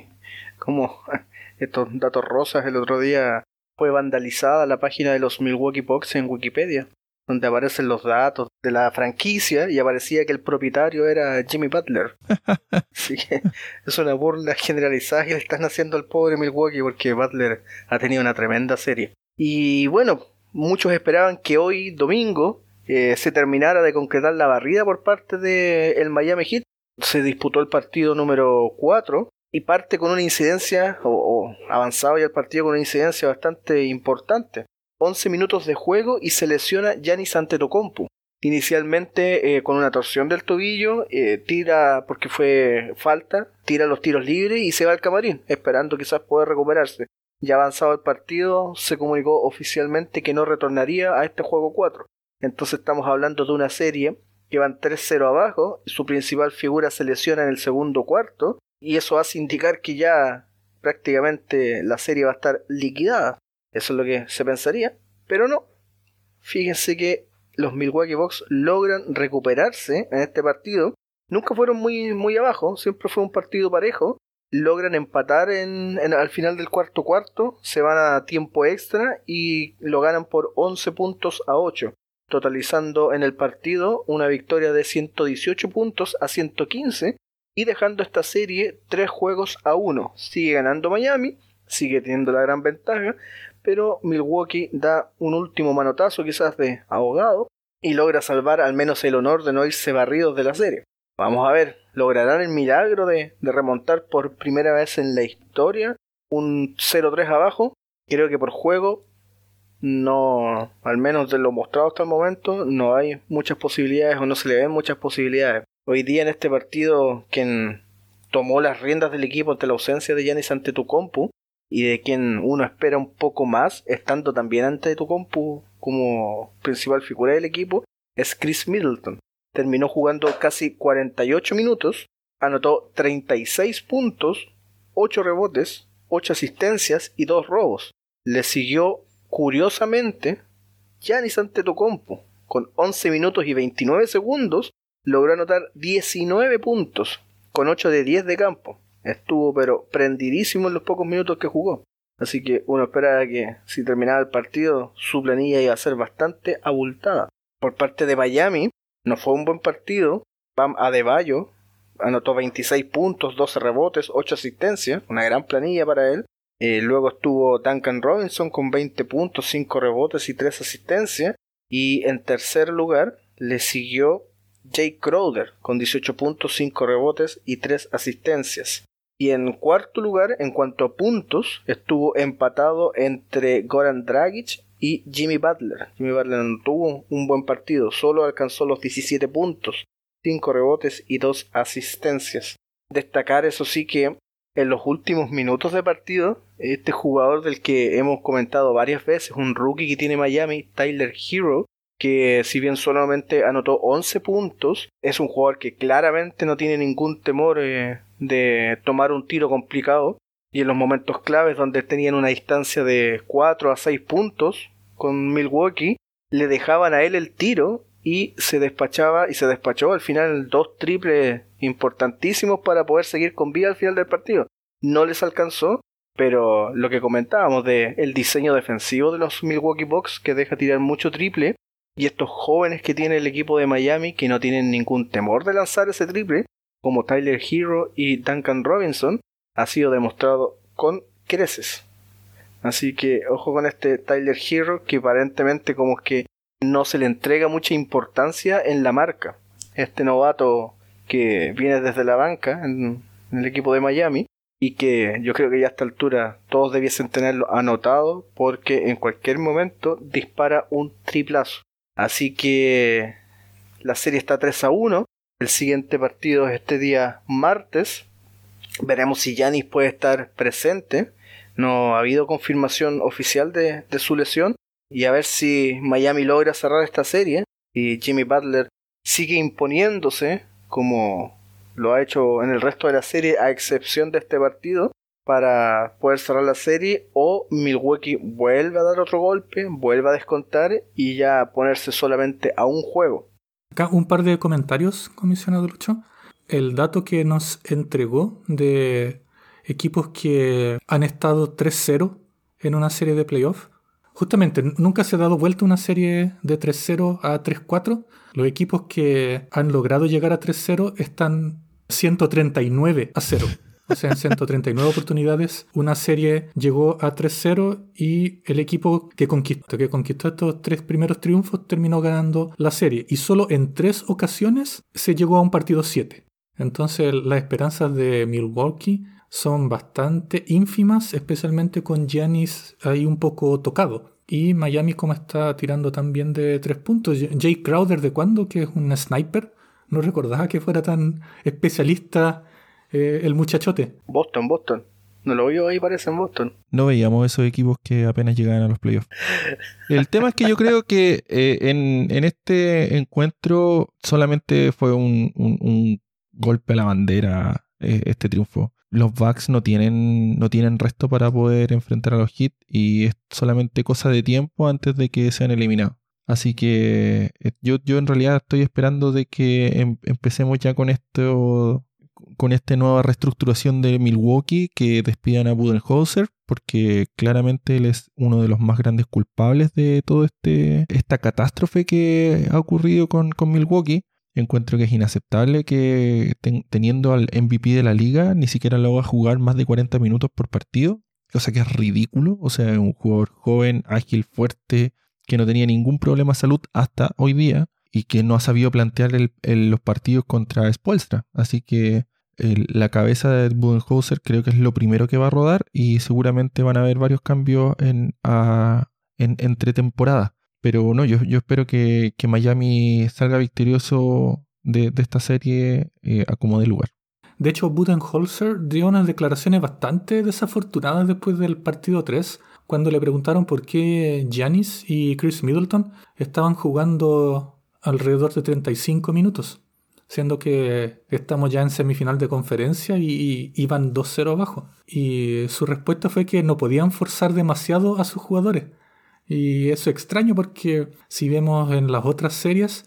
como estos datos rosas el otro día fue vandalizada la página de los Milwaukee Bucks en Wikipedia donde aparecen los datos de la franquicia y aparecía que el propietario era Jimmy Butler. Así que es una burla generalizada que le están haciendo al pobre Milwaukee porque Butler ha tenido una tremenda serie. Y bueno, muchos esperaban que hoy, domingo, eh, se terminara de concretar la barrida por parte del el Miami Heat. Se disputó el partido número 4 y parte con una incidencia, o, avanzado ya el partido con una incidencia bastante importante. 11 minutos de juego y se lesiona Giannis Antetokounmpo. Inicialmente eh, con una torsión del tobillo, eh, tira porque fue falta, tira los tiros libres y se va al camarín, esperando quizás poder recuperarse. Ya avanzado el partido, se comunicó oficialmente que no retornaría a este juego 4. Entonces estamos hablando de una serie que van 3-0 abajo, su principal figura se lesiona en el segundo cuarto, y eso hace indicar que ya prácticamente la serie va a estar liquidada. Eso es lo que se pensaría, pero no. Fíjense que los Milwaukee Bucks logran recuperarse en este partido. Nunca fueron muy, muy abajo, siempre fue un partido parejo. Logran empatar en, al final del cuarto cuarto, se van a tiempo extra y lo ganan por 11 puntos a 8, totalizando en el partido una victoria de 118 puntos a 115 y dejando esta serie 3 juegos a 1. Sigue ganando Miami, sigue teniendo la gran ventaja, pero Milwaukee da un último manotazo quizás de ahogado y logra salvar al menos el honor de no irse barridos de la serie. Vamos a ver, ¿lograrán el milagro de, remontar por primera vez en la historia un 0-3 abajo? Creo que por juego no, al menos de lo mostrado hasta el momento, no hay muchas posibilidades o no se le ven muchas posibilidades. Hoy día en este partido, quien, tomó las riendas del equipo ante la ausencia de Giannis ante tu compu y de quien uno espera un poco más, estando también ante tu compu como principal figura del equipo, es Chris Middleton. Terminó jugando casi 48 minutos, anotó 36 puntos, 8 rebotes, 8 asistencias y 2 robos. Le siguió curiosamente Giannis Antetokounmpo con 11 minutos y 29 segundos logró anotar 19 puntos con 8 de 10 de campo. Estuvo pero prendidísimo en los pocos minutos que jugó. Así que uno esperaba que si terminaba el partido su planilla iba a ser bastante abultada. Por parte de Miami no fue un buen partido. Pam Adebayo anotó 26 puntos, 12 rebotes, 8 asistencias, una gran planilla para él. Eh, luego estuvo Duncan Robinson con 20 puntos, 5 rebotes y 3 asistencias. Y en tercer lugar le siguió Jake Crowder con 18 puntos, 5 rebotes y 3 asistencias. Y en cuarto lugar, en cuanto a puntos, estuvo empatado entre Goran Dragic y Jimmy Butler. Jimmy Butler no tuvo un buen partido, solo alcanzó los 17 puntos, 5 rebotes y 2 asistencias. Destacar eso sí que en los últimos minutos de partido, este jugador del que hemos comentado varias veces, un rookie que tiene Miami, Tyler Hero, que si bien solamente anotó 11 puntos, es un jugador que claramente no tiene ningún temor eh, de tomar un tiro complicado. Y en los momentos claves donde tenían una distancia de 4 a 6 puntos con Milwaukee, le dejaban a él el tiro y se despachaba y se despachó al final dos triples importantísimos para poder seguir con vida al final del partido. No les alcanzó, pero lo que comentábamos de el diseño defensivo de los Milwaukee Bucks que deja tirar mucho triple y estos jóvenes que tiene el equipo de Miami que no tienen ningún temor de lanzar ese triple, como Tyler Hero y Duncan Robinson, ha sido demostrado con creces. Así que ojo con este Tyler Hero que aparentemente como que no se le entrega mucha importancia en la marca. Este novato que viene desde la banca en, el equipo de Miami y que yo creo que ya a esta altura todos debiesen tenerlo anotado porque en cualquier momento dispara un triplazo. Así que la serie está 3 a 1. El siguiente partido es este día martes. Veremos si Yanis puede estar presente. No ha habido confirmación oficial de su lesión, y a ver si Miami logra cerrar esta serie y Jimmy Butler sigue imponiéndose como lo ha hecho en el resto de la serie a excepción de este partido para poder cerrar la serie o Milwaukee vuelve a dar otro golpe, vuelve a descontar y ya ponerse solamente a un juego. Acá un par de comentarios, comisionado Lucho. El dato que nos entregó de equipos que han estado 3-0 en una serie de playoffs Justamente, nunca se ha dado vuelta una serie de 3-0 a 3-4. Los equipos que han logrado llegar a 3-0 están 139 a 0. O sea, en 139 oportunidades, una serie llegó a 3-0 y el equipo que conquistó, que conquistó estos tres primeros triunfos terminó ganando la serie. Y solo en tres ocasiones se llegó a un partido 7. Entonces, las esperanzas de Milwaukee son bastante ínfimas, especialmente con Giannis ahí un poco tocado. Y Miami como está tirando también de tres puntos. Jake Crowder de cuándo, que es un sniper. No recordaba que fuera tan especialista eh, el muchachote. Boston, Boston. No lo veo ahí, parece en Boston. No veíamos esos equipos que apenas llegaban a los playoffs. El tema es que yo creo que eh, en, este encuentro solamente fue un, un golpe a la bandera eh, este triunfo los Bucks no tienen, no tienen resto para poder enfrentar a los Hits y es solamente cosa de tiempo antes de que sean eliminados. Así que yo, yo en realidad estoy esperando de que em, empecemos ya con esto con esta nueva reestructuración de Milwaukee que despidan a Budenholzer porque claramente él es uno de los más grandes culpables de toda este, esta catástrofe que ha ocurrido con, con Milwaukee. Encuentro que es inaceptable que teniendo al MVP de la liga ni siquiera lo haga jugar más de 40 minutos por partido, cosa que es ridículo. O sea, un jugador joven, ágil, fuerte, que no tenía ningún problema de salud hasta hoy día y que no ha sabido plantear los partidos contra Spoelstra. Así que la cabeza de Budenholzer creo que es lo primero que va a rodar y seguramente van a haber varios cambios en, entre temporadas. Pero no, yo, yo espero que, Miami salga victorioso de, esta serie eh, a como de lugar. De hecho, Budenholzer dio unas declaraciones bastante desafortunadas después del partido 3, cuando le preguntaron por qué Giannis y Chris Middleton estaban jugando alrededor de 35 minutos, siendo que estamos ya en semifinal de conferencia y, iban 2-0 abajo. Y su respuesta fue que no podían forzar demasiado a sus jugadores. Y eso es extraño porque si vemos en las otras series,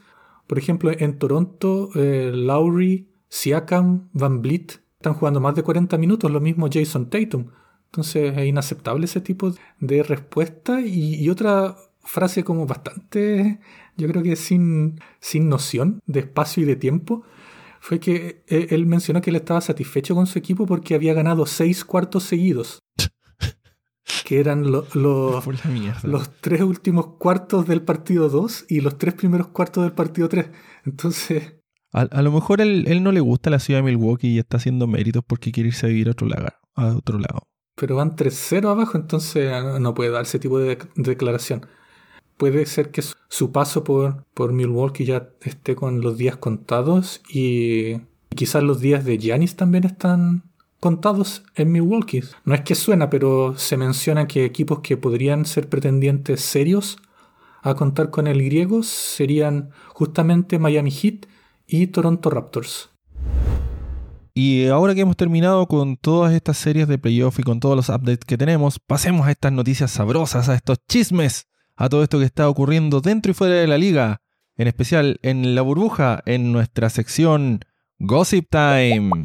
por ejemplo en Toronto, eh, Lowry, Siakam, Van Vliet están jugando más de 40 minutos, lo mismo Jason Tatum. Entonces es inaceptable ese tipo de respuesta. Y, otra frase como bastante, yo creo que sin, sin noción de espacio y de tiempo, fue que eh, él mencionó que él estaba satisfecho con su equipo porque había ganado seis cuartos seguidos. que eran los los tres últimos cuartos del partido 2 y los tres primeros cuartos del partido 3. Entonces... A, lo mejor él, él, no le gusta la ciudad de Milwaukee y está haciendo méritos porque quiere irse a vivir a otro, lado, a otro lado. Pero van 3-0 abajo, entonces no puede dar ese tipo de declaración. Puede ser que su paso por, por Milwaukee ya esté con los días contados y quizás los días de Giannis también están contados en Milwaukee. No es que suena, pero se menciona que equipos que podrían ser pretendientes serios a contar con el griego serían justamente Miami Heat y Toronto Raptors. Y ahora que hemos terminado con todas estas series de playoff y con todos los updates que tenemos, pasemos a estas noticias sabrosas, a estos chismes, a todo esto que está ocurriendo dentro y fuera de la liga, en especial en la burbuja, en nuestra sección Gossip Time.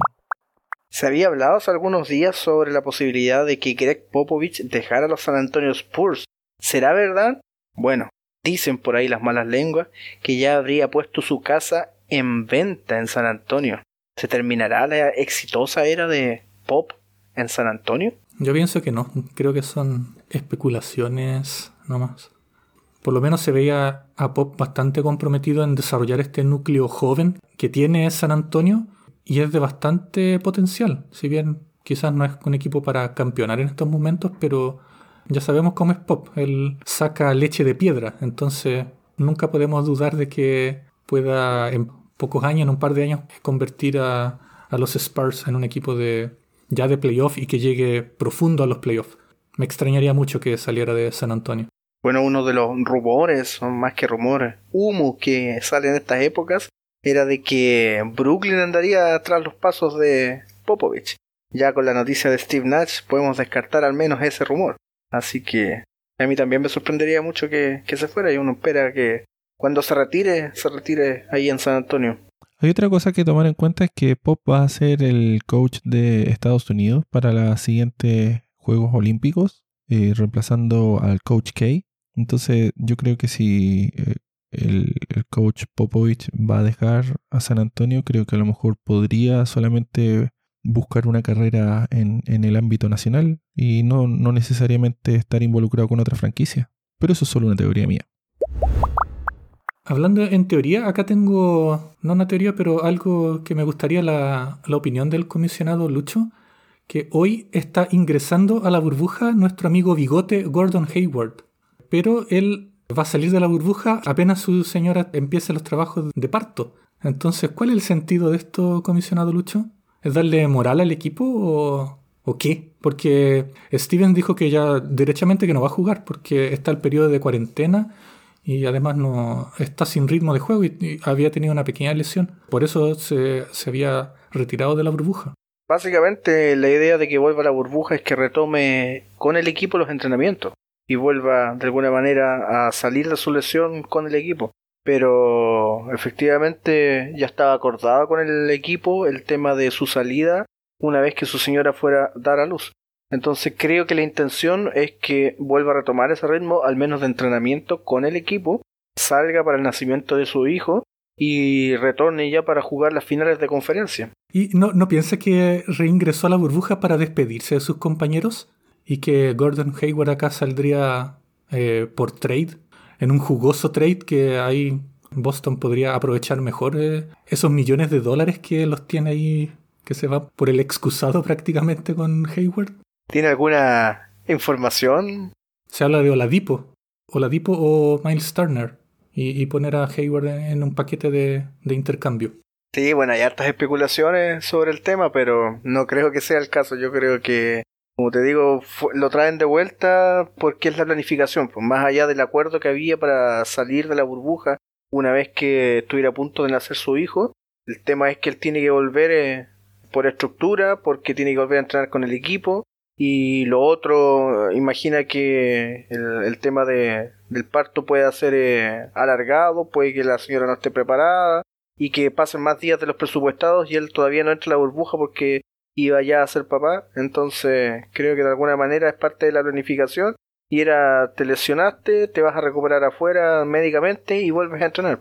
Se había hablado hace algunos días sobre la posibilidad de que Greg Popovich dejara a los San Antonio Spurs. ¿Será verdad? Bueno, dicen por ahí las malas lenguas que ya habría puesto su casa en venta en San Antonio. ¿Se terminará la exitosa era de Pop en San Antonio? Yo pienso que no, creo que son especulaciones nomás. Por lo menos se veía a Pop bastante comprometido en desarrollar este núcleo joven que tiene San Antonio y es de bastante potencial. Si bien quizás no es un equipo para campeonar en estos momentos, pero ya sabemos cómo es Pop. Él saca leche de piedra, entonces nunca podemos dudar de que pueda en pocos años, en un par de años, convertir a, los Spurs en un equipo de ya de playoff y que llegue profundo a los playoffs. Me extrañaría mucho que saliera de San Antonio. Bueno, uno de los rumores, más que rumores, humo que sale en estas épocas, era de que Brooklyn andaría tras los pasos de Popovich. Ya con la noticia de Steve Nash podemos descartar al menos ese rumor. Así que a mí también me sorprendería mucho que, que se fuera y uno espera que cuando se retire, se retire ahí en San Antonio. Hay otra cosa que tomar en cuenta es que Pop va a ser el coach de Estados Unidos para los siguientes Juegos Olímpicos, eh, reemplazando al coach K. Entonces yo creo que si eh, el, coach Popovich va a dejar a San Antonio, creo que a lo mejor podría solamente buscar una carrera en, el ámbito nacional y no, no necesariamente estar involucrado con otra franquicia. Pero eso es solo una teoría mía. Hablando en teoría, acá tengo, no una teoría, pero algo que me gustaría la, la opinión del comisionado Lucho, que hoy está ingresando a la burbuja nuestro amigo bigote Gordon Hayward. Pero él va a salir de la burbuja apenas su señora empiece los trabajos de parto. Entonces, ¿cuál es el sentido de esto, comisionado Lucho? ¿Es darle moral al equipo o, qué? Porque Steven dijo que ya derechamente que no va a jugar porque está el periodo de cuarentena y además no está sin ritmo de juego y, había tenido una pequeña lesión. Por eso se, se había retirado de la burbuja. Básicamente la idea de que vuelva a la burbuja es que retome con el equipo los entrenamientos y vuelva de alguna manera a salir de su lesión con el equipo. Pero efectivamente ya estaba acordado con el equipo el tema de su salida una vez que su señora fuera a dar a luz. Entonces creo que la intención es que vuelva a retomar ese ritmo, al menos de entrenamiento con el equipo, salga para el nacimiento de su hijo y retorne ya para jugar las finales de conferencia. ¿Y no, no piensa que reingresó a la burbuja para despedirse de sus compañeros? Y que Gordon Hayward acá saldría eh, por trade, en un jugoso trade que ahí Boston podría aprovechar mejor eh, esos millones de dólares que los tiene ahí, que se va por el excusado prácticamente con Hayward. ¿Tiene alguna información? Se habla de Oladipo, Oladipo o Miles Turner, y, poner a Hayward en un paquete de, de intercambio. Sí, bueno, hay hartas especulaciones sobre el tema, pero no creo que sea el caso. Yo creo que, como te digo, lo traen de vuelta porque es la planificación. Pues más allá del acuerdo que había para salir de la burbuja una vez que estuviera a punto de nacer su hijo, el tema es que él tiene que volver eh, por estructura, porque tiene que volver a entrenar con el equipo. Y lo otro, imagina que el, tema de, del parto puede ser eh, alargado, puede que la señora no esté preparada y que pasen más días de los presupuestados y él todavía no entra en la burbuja porque iba ya a ser papá. Entonces creo que de alguna manera es parte de la planificación y era te lesionaste, te vas a recuperar afuera médicamente y vuelves a entrenar.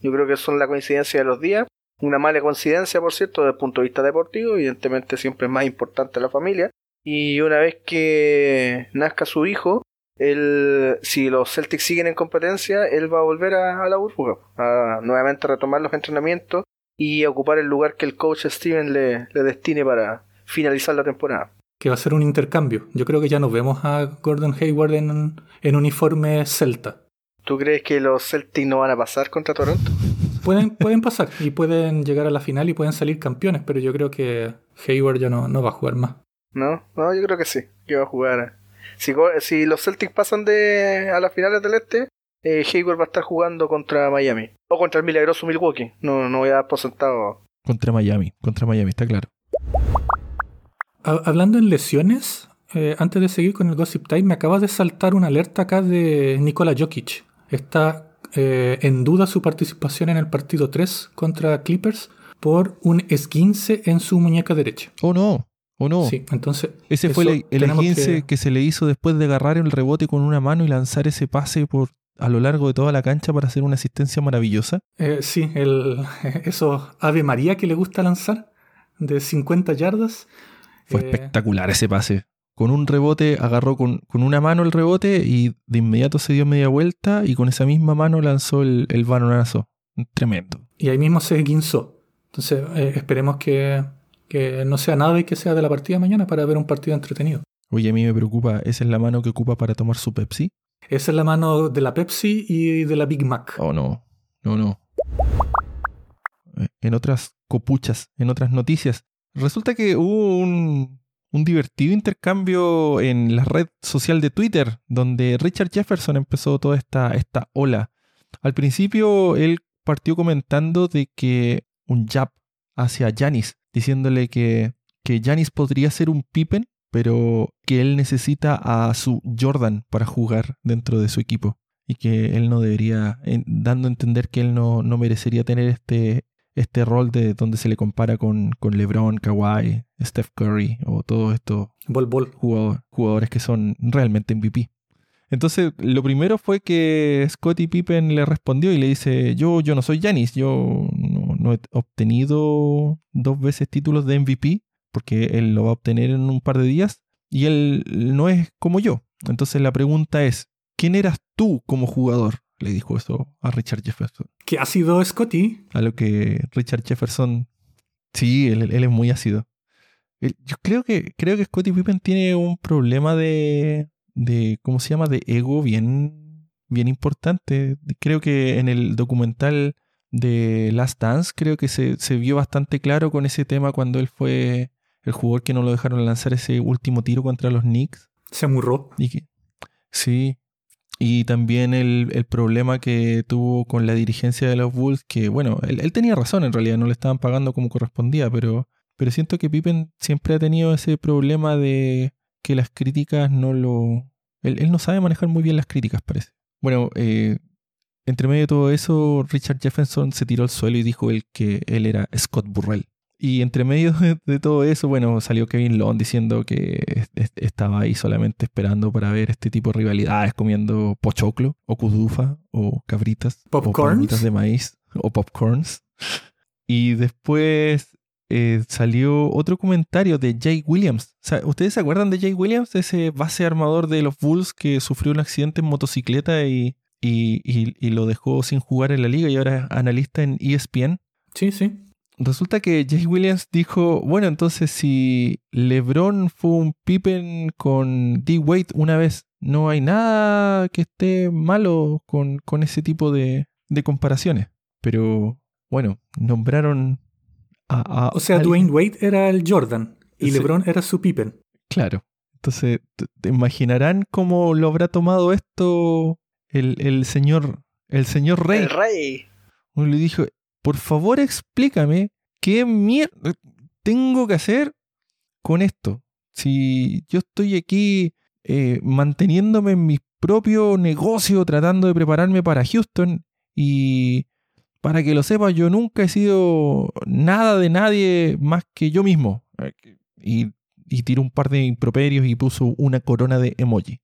Yo creo que son la coincidencia de los días una mala coincidencia, por cierto, desde el punto de vista deportivo. Evidentemente siempre es más importante la familia. Y una vez que nazca su hijo, él, si los Celtics siguen en competencia, él va a volver a, la burbuja, a nuevamente retomar los entrenamientos y ocupar el lugar que el coach Steven le, le destine para finalizar la temporada. Que va a ser un intercambio. Yo creo que ya nos vemos a Gordon Hayward en, en uniforme celta. ¿Tú crees que los Celtics no van a pasar contra Toronto? pueden, pueden pasar y pueden llegar a la final y pueden salir campeones, pero yo creo que Hayward ya no, no va a jugar más. No, no, yo creo que sí, que va a jugar. Si, si los Celtics pasan de a las finales del este, eh, Hayward va a estar jugando contra Miami. O contra el milagroso Milwaukee. No, no voy a dar por sentado. Contra Miami, contra Miami, está claro. Hablando en lesiones, eh, antes de seguir con el Gossip Time, me acaba de saltar una alerta acá de Nikola Jokic. Está eh, en duda su participación en el partido 3 contra Clippers por un esguince en su muñeca derecha. Oh no, oh no. Sí, entonces. Ese fue el, esguince que... se le hizo después de agarrar el rebote con una mano y lanzar ese pase por a lo largo de toda la cancha para hacer una asistencia maravillosa. Eh, sí, el, eso Ave María que le gusta lanzar de 50 yardas. Fue eh, espectacular ese pase con un rebote, agarró con, una mano el rebote y de inmediato se dio media vuelta y con esa misma mano lanzó el, el balonazo. Tremendo. Y ahí mismo se guinzó. Entonces eh, esperemos que, no sea nada y que sea de la partida mañana para ver un partido entretenido. Oye, a mí me preocupa, ¿esa es la mano que ocupa para tomar su Pepsi? Esa es la mano de la Pepsi y de la Big Mac. Oh, no, no, no. En otras copuchas, en otras noticias, resulta que hubo un, un divertido intercambio en la red social de Twitter, donde Richard Jefferson empezó toda esta, esta ola. Al principio él partió comentando de que un jab hacia Janis, diciéndole que, que Janis podría ser un Pippen, pero que él necesita a su Jordan para jugar dentro de su equipo y que él no debería, dando a entender que él no, no merecería tener este, este rol de donde se le compara con, con LeBron, Kawhi, Steph Curry o todos estos jugadores que son realmente MVP. Entonces, lo primero fue que Scottie Pippen le respondió y le dice, yo, yo no soy Janis, yo no, he obtenido dos veces títulos de MVP, porque él lo va a obtener en un par de días, y él no es como yo. Entonces la pregunta es, ¿quién eras tú como jugador? le dijo eso a Richard Jefferson. ¿Qué ha sido Scotty? A lo que Richard Jefferson. Sí, él, es muy ácido. Yo creo que, creo que Scottie Pippen tiene un problema de, de. ¿Cómo se llama? De ego bien, bien importante. Creo que en el documental de Last Dance, creo que se, se vio bastante claro con ese tema cuando él fue el jugador que no lo dejaron lanzar ese último tiro contra los Knicks. Se amurró. Y sí, y también el, problema que tuvo con la dirigencia de los Bulls, que bueno, él, tenía razón en realidad, no le estaban pagando como correspondía, pero, pero siento que Pippen siempre ha tenido ese problema de que las críticas no lo... Él, no sabe manejar muy bien las críticas, parece. Bueno, eh, entre medio de todo eso, Richard Jefferson se tiró al suelo y dijo él que él era Scott Burrell. Y entre medio de, todo eso, bueno, salió Kevin Long diciendo que estaba ahí solamente esperando para ver este tipo de rivalidades, comiendo pochoclo, o kudufa, o cabritas, popcorns, o de maíz, o popcorns. Y después eh, salió otro comentario de Jay Williams. ¿Ustedes se acuerdan de Jay Williams? Ese base armador de los Bulls que sufrió un accidente en motocicleta y, y lo dejó sin jugar en la liga y ahora es analista en ESPN. Sí, sí resulta que Jay Williams dijo, bueno, entonces si LeBron fue un Pippen con D. Wade una vez, no hay nada que esté malo con, ese tipo de, comparaciones. Pero bueno, nombraron a- a O sea, Dwayne Wade era el Jordan y Sí. LeBron era su Pippen. Claro. Entonces, te, te imaginarán cómo lo habrá tomado esto el, el señor, el señor Rey. El rey. Uno le dijo, por favor explícame qué mierda tengo que hacer con esto. Si yo estoy aquí eh, manteniéndome en mi propio negocio, tratando de prepararme para Houston y para que lo sepa, yo nunca he sido nada de nadie más que yo mismo. Eh, Y, y tiró un par de improperios y puso una corona de emoji.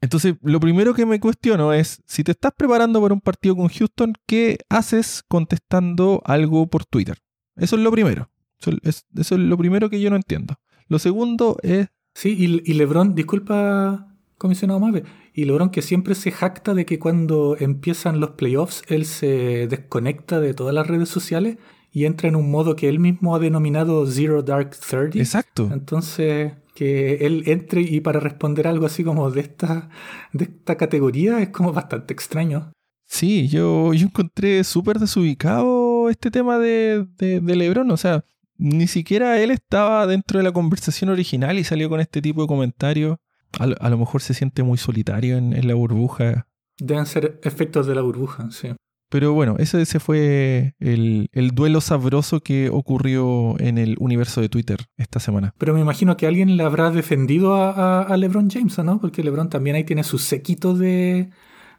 Entonces, lo primero que me cuestiono es, si te estás preparando para un partido con Houston, ¿qué haces contestando algo por Twitter? Eso es lo primero. Eso es, eso es lo primero que yo no entiendo. Lo segundo es, Sí, y, y LeBron, disculpa, comisionado Mave, y LeBron que siempre se jacta de que cuando empiezan los playoffs, él se desconecta de todas las redes sociales y entra en un modo que él mismo ha denominado Zero Dark Thirty. exacto. Entonces, que él entre y para responder algo así como de esta, de esta categoría es como bastante extraño. Sí, yo, yo encontré súper desubicado este tema de, de, de LeBron. O sea, ni siquiera él estaba dentro de la conversación original y salió con este tipo de comentarios. A, lo- a lo mejor se siente muy solitario en, en la burbuja. Deben ser efectos de la burbuja, sí. Pero bueno, ese, ese fue el, el duelo sabroso que ocurrió en el universo de Twitter esta semana. Pero me imagino que alguien le habrá defendido a, a- a LeBron James, ¿o ¿no? Porque LeBron también ahí tiene su séquito de,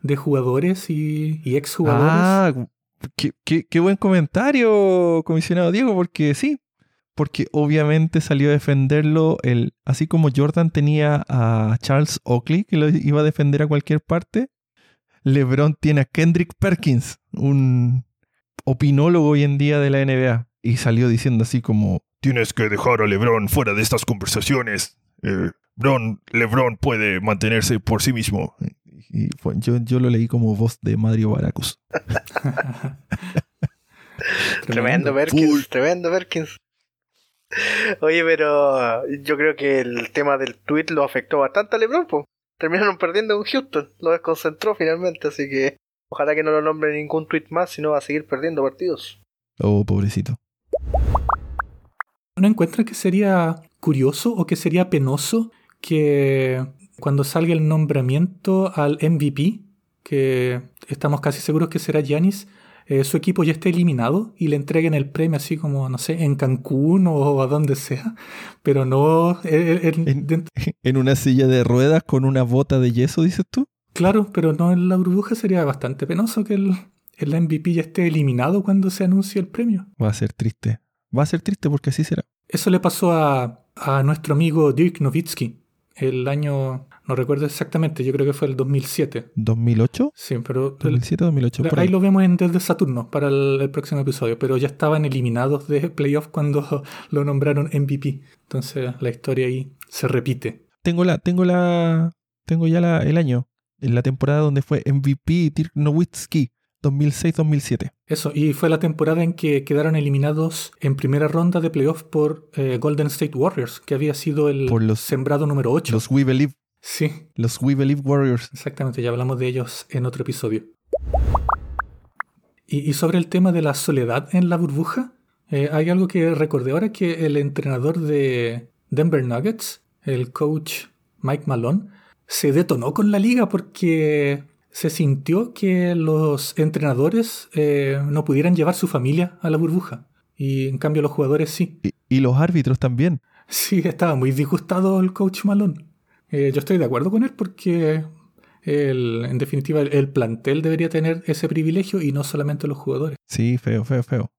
de jugadores y, y exjugadores. Ah, qué, qué- qué buen comentario, comisionado Diego, porque sí, porque obviamente salió a defenderlo, el, así como Jordan tenía a Charles Oakley, que lo iba a defender a cualquier parte, LeBron tiene a Kendrick Perkins, un opinólogo hoy en día de la NBA, y salió diciendo así como, tienes que dejar a LeBron fuera de estas conversaciones. Eh, Bron, LeBron puede mantenerse por sí mismo. Y fue- yo, yo lo leí como voz de Mario Baracus. Tremendo Perkins, tremendo Perkins. Oye, pero yo creo que el tema del tweet lo afectó bastante a LeBron, po. Terminaron perdiendo con Houston, lo desconcentró finalmente, así que ojalá que no lo nombre ningún tweet más, si no va a seguir perdiendo partidos. Oh, pobrecito. ¿No encuentran que sería curioso o que sería penoso que cuando salga el nombramiento al MVP, que estamos casi seguros que será Giannis, eh, su equipo ya esté eliminado y le entreguen el premio así como, no sé, en Cancún o a donde sea, pero no... eh, eh, en- En- una silla de ruedas con una bota de yeso, dices tú. claro, pero no en la burbuja sería bastante penoso que el, el MVP ya esté eliminado cuando se anuncie el premio. Va a ser triste. Va a ser triste porque así será. Eso le pasó a, a nuestro amigo Dirk Nowitzki el año, no recuerdo exactamente, yo creo que fue el 2007. ¿2008? Sí, pero el- 2007 2008 por ahí ahí. lo vemos en Desde Saturno para el, el próximo episodio, pero ya estaban eliminados de playoff cuando lo nombraron MVP. Entonces la historia ahí se repite. Tengo la, tengo la, tengo ya la, el año, en la temporada donde fue MVP Dirk Nowitzki, 2006-2007. Eso, y fue la temporada en que quedaron eliminados en primera ronda de playoff por eh, Golden State Warriors, que había sido el Por los- sembrado número 8. Los We Believe, Sí, los We Believe Warriors. Exactamente, ya hablamos de ellos en otro episodio. Y, y sobre el tema de la soledad en la burbuja, eh, hay algo que recordé ahora que el entrenador de Denver Nuggets, el coach Mike Malone, se detonó con la liga porque se sintió que los entrenadores eh, no pudieran llevar su familia a la burbuja. Y en cambio los jugadores sí. Y, y los árbitros también. Sí, estaba muy disgustado el coach Malone. Eh, yo estoy de acuerdo con él porque el- en definitiva el, el plantel debería tener ese privilegio y no solamente los jugadores. Sí, feo, feo, feo.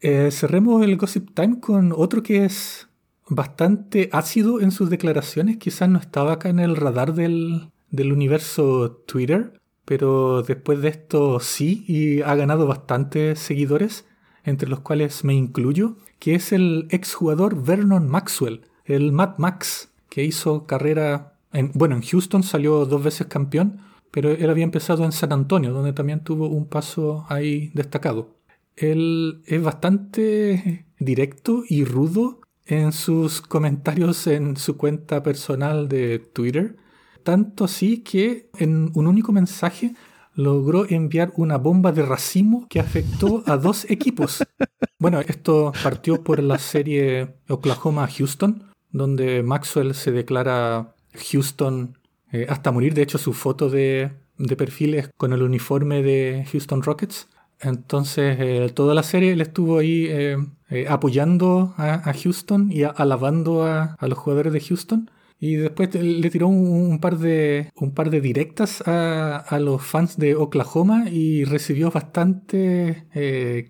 Eh, cerremos el Gossip Time con otro que es bastante ácido en sus declaraciones. Quizás no estaba acá en el radar del, del universo Twitter, pero después de esto sí y ha ganado bastantes seguidores, entre los cuales me incluyo, que es el exjugador Vernon Maxwell, el Mad Max, que hizo carrera, en, bueno, en Houston salió dos veces campeón, pero él había empezado en San Antonio, donde también tuvo un paso ahí destacado. Él es bastante directo y rudo en sus comentarios en su cuenta personal de Twitter. Tanto así que en un único mensaje logró enviar una bomba de racimo que afectó a dos equipos. Bueno, esto partió por la serie Oklahoma-Houston, donde Maxwell se declara Houston eh, hasta morir. De hecho, su foto de, de perfil es con el uniforme de Houston Rockets. Entonces, eh, toda la serie él estuvo ahí eh, apoyando a, Houston y alabando a, los jugadores de Houston. Y después le tiró un, par, de, un par de directas a, los fans de Oklahoma y recibió bastante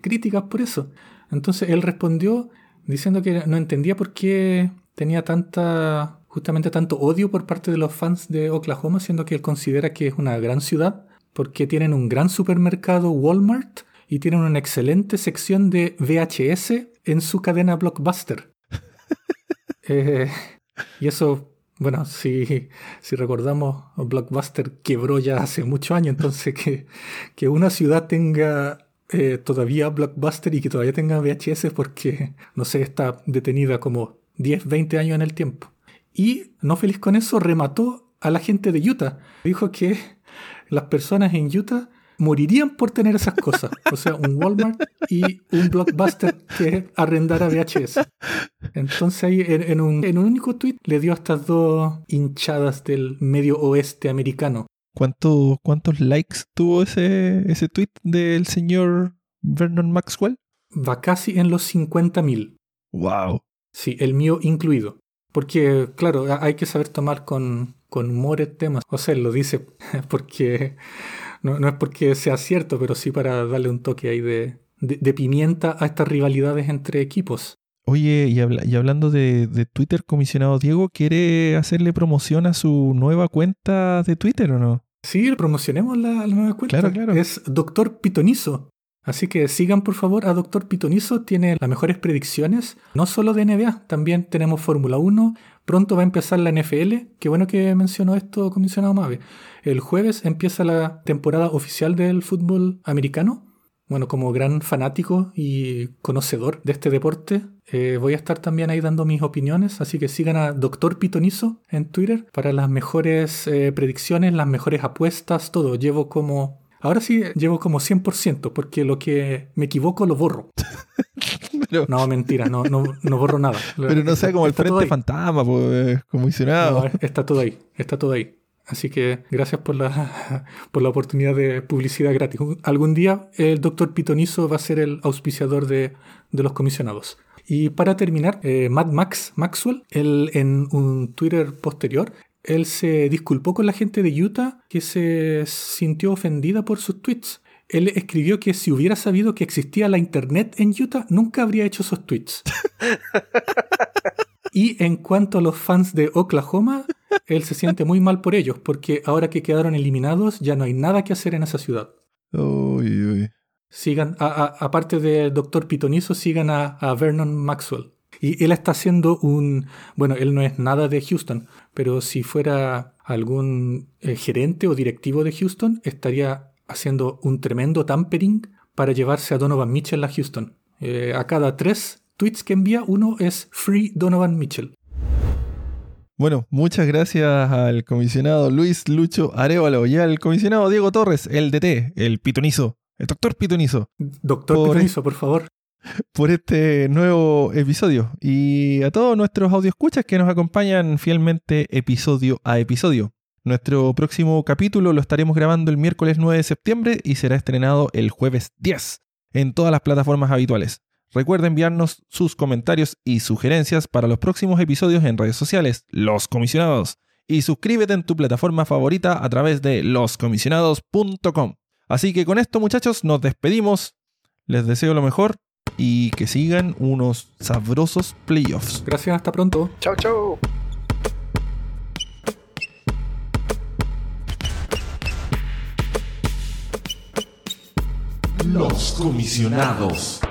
críticas por eso. Entonces él respondió diciendo que no entendía por qué tenía tanta justamente tanto odio por parte de los fans de Oklahoma, siendo que él considera que es una gran ciudad, porque tienen un gran supermercado Walmart y tienen una excelente sección de VHS en su cadena Blockbuster. Eh, y eso, bueno, si, si recordamos, Blockbuster quebró ya hace muchos años, entonces que, que una ciudad tenga eh, todavía Blockbuster y que todavía tenga VHS porque, no sé, está detenida como 10, 20 años en el tiempo. Y, no feliz con eso, remató a la gente de Utah. Dijo que las personas en Utah morirían por tener esas cosas. O sea, un Walmart y un blockbuster que arrendara VHS. Entonces ahí en, un, único tweet le dio estas dos hinchadas del medio oeste americano. ¿Cuántos likes tuvo ese, ese tweet del señor Vernon Maxwell? Va casi en los 50.000. ¡Wow! Sí, el mío incluido. Porque, claro, hay que saber tomar con, con humor el tema. O sea, lo dice porque no, es porque sea cierto, pero sí para darle un toque ahí de, de, pimienta a estas rivalidades entre equipos. Oye, y, y hablando de, de, Twitter, comisionado Diego, ¿quiere hacerle promoción a su nueva cuenta de Twitter o no? Sí, promocionemos la, la nueva cuenta. Claro, claro. Es Doctor Pitonizo. Así que sigan por favor a Dr. Pitonizo, tiene las mejores predicciones, no solo de NBA, también tenemos Fórmula 1, pronto va a empezar la NFL, qué bueno que mencionó esto comisionado Mave. El jueves empieza la temporada oficial del fútbol americano. Bueno, como gran fanático y conocedor de este deporte, eh, voy a estar también ahí dando mis opiniones, así que sigan a Dr. Pitonizo en Twitter para las mejores eh, predicciones, las mejores apuestas, todo. Llevo como Ahora sí llevo como 100%, porque lo que me equivoco lo borro. no, mentira, no, no, no, borro nada. Pero no sea como el frente fantasma, pues, comisionado. No, está todo ahí, está todo ahí. Así que gracias por la, por la oportunidad de publicidad gratis. Algún día el doctor Pitonizo va a ser el auspiciador de, de los comisionados. Y para terminar, eh, Mad Max Maxwell, él en un Twitter posterior, él se disculpó con la gente de Utah que se sintió ofendida por sus tweets. Él escribió que si hubiera sabido que existía la internet en Utah, nunca habría hecho esos tweets. y en cuanto a los fans de Oklahoma, él se siente muy mal por ellos, porque ahora que quedaron eliminados ya no hay nada que hacer en esa ciudad. Sigan, aparte del doctor Pitonizo, sigan a Vernon Maxwell. Y él está haciendo un, bueno, él no es nada de Houston, pero si fuera algún eh, gerente o directivo de Houston, estaría haciendo un tremendo tampering para llevarse a Donovan Mitchell a Houston. Eh, a cada tres tweets que envía, uno es Free Donovan Mitchell. Bueno, muchas gracias al comisionado Luis Lucho Arevalo y al comisionado Diego Torres, el DT, el pitonizo, el doctor pitonizo. Doctor Pitonizo, por favor por este nuevo episodio y a todos nuestros escuchas que nos acompañan fielmente episodio a episodio. Nuestro próximo capítulo lo estaremos grabando el miércoles 9 de septiembre y será estrenado el jueves 10 en todas las plataformas habituales. Recuerda enviarnos sus comentarios y sugerencias para los próximos episodios en redes sociales, Los Comisionados, y suscríbete en tu plataforma favorita a través de loscomisionados.com. Así que con esto muchachos nos despedimos, les deseo lo mejor y que sigan unos sabrosos playoffs. Gracias, hasta pronto. Chao, chao. Los comisionados.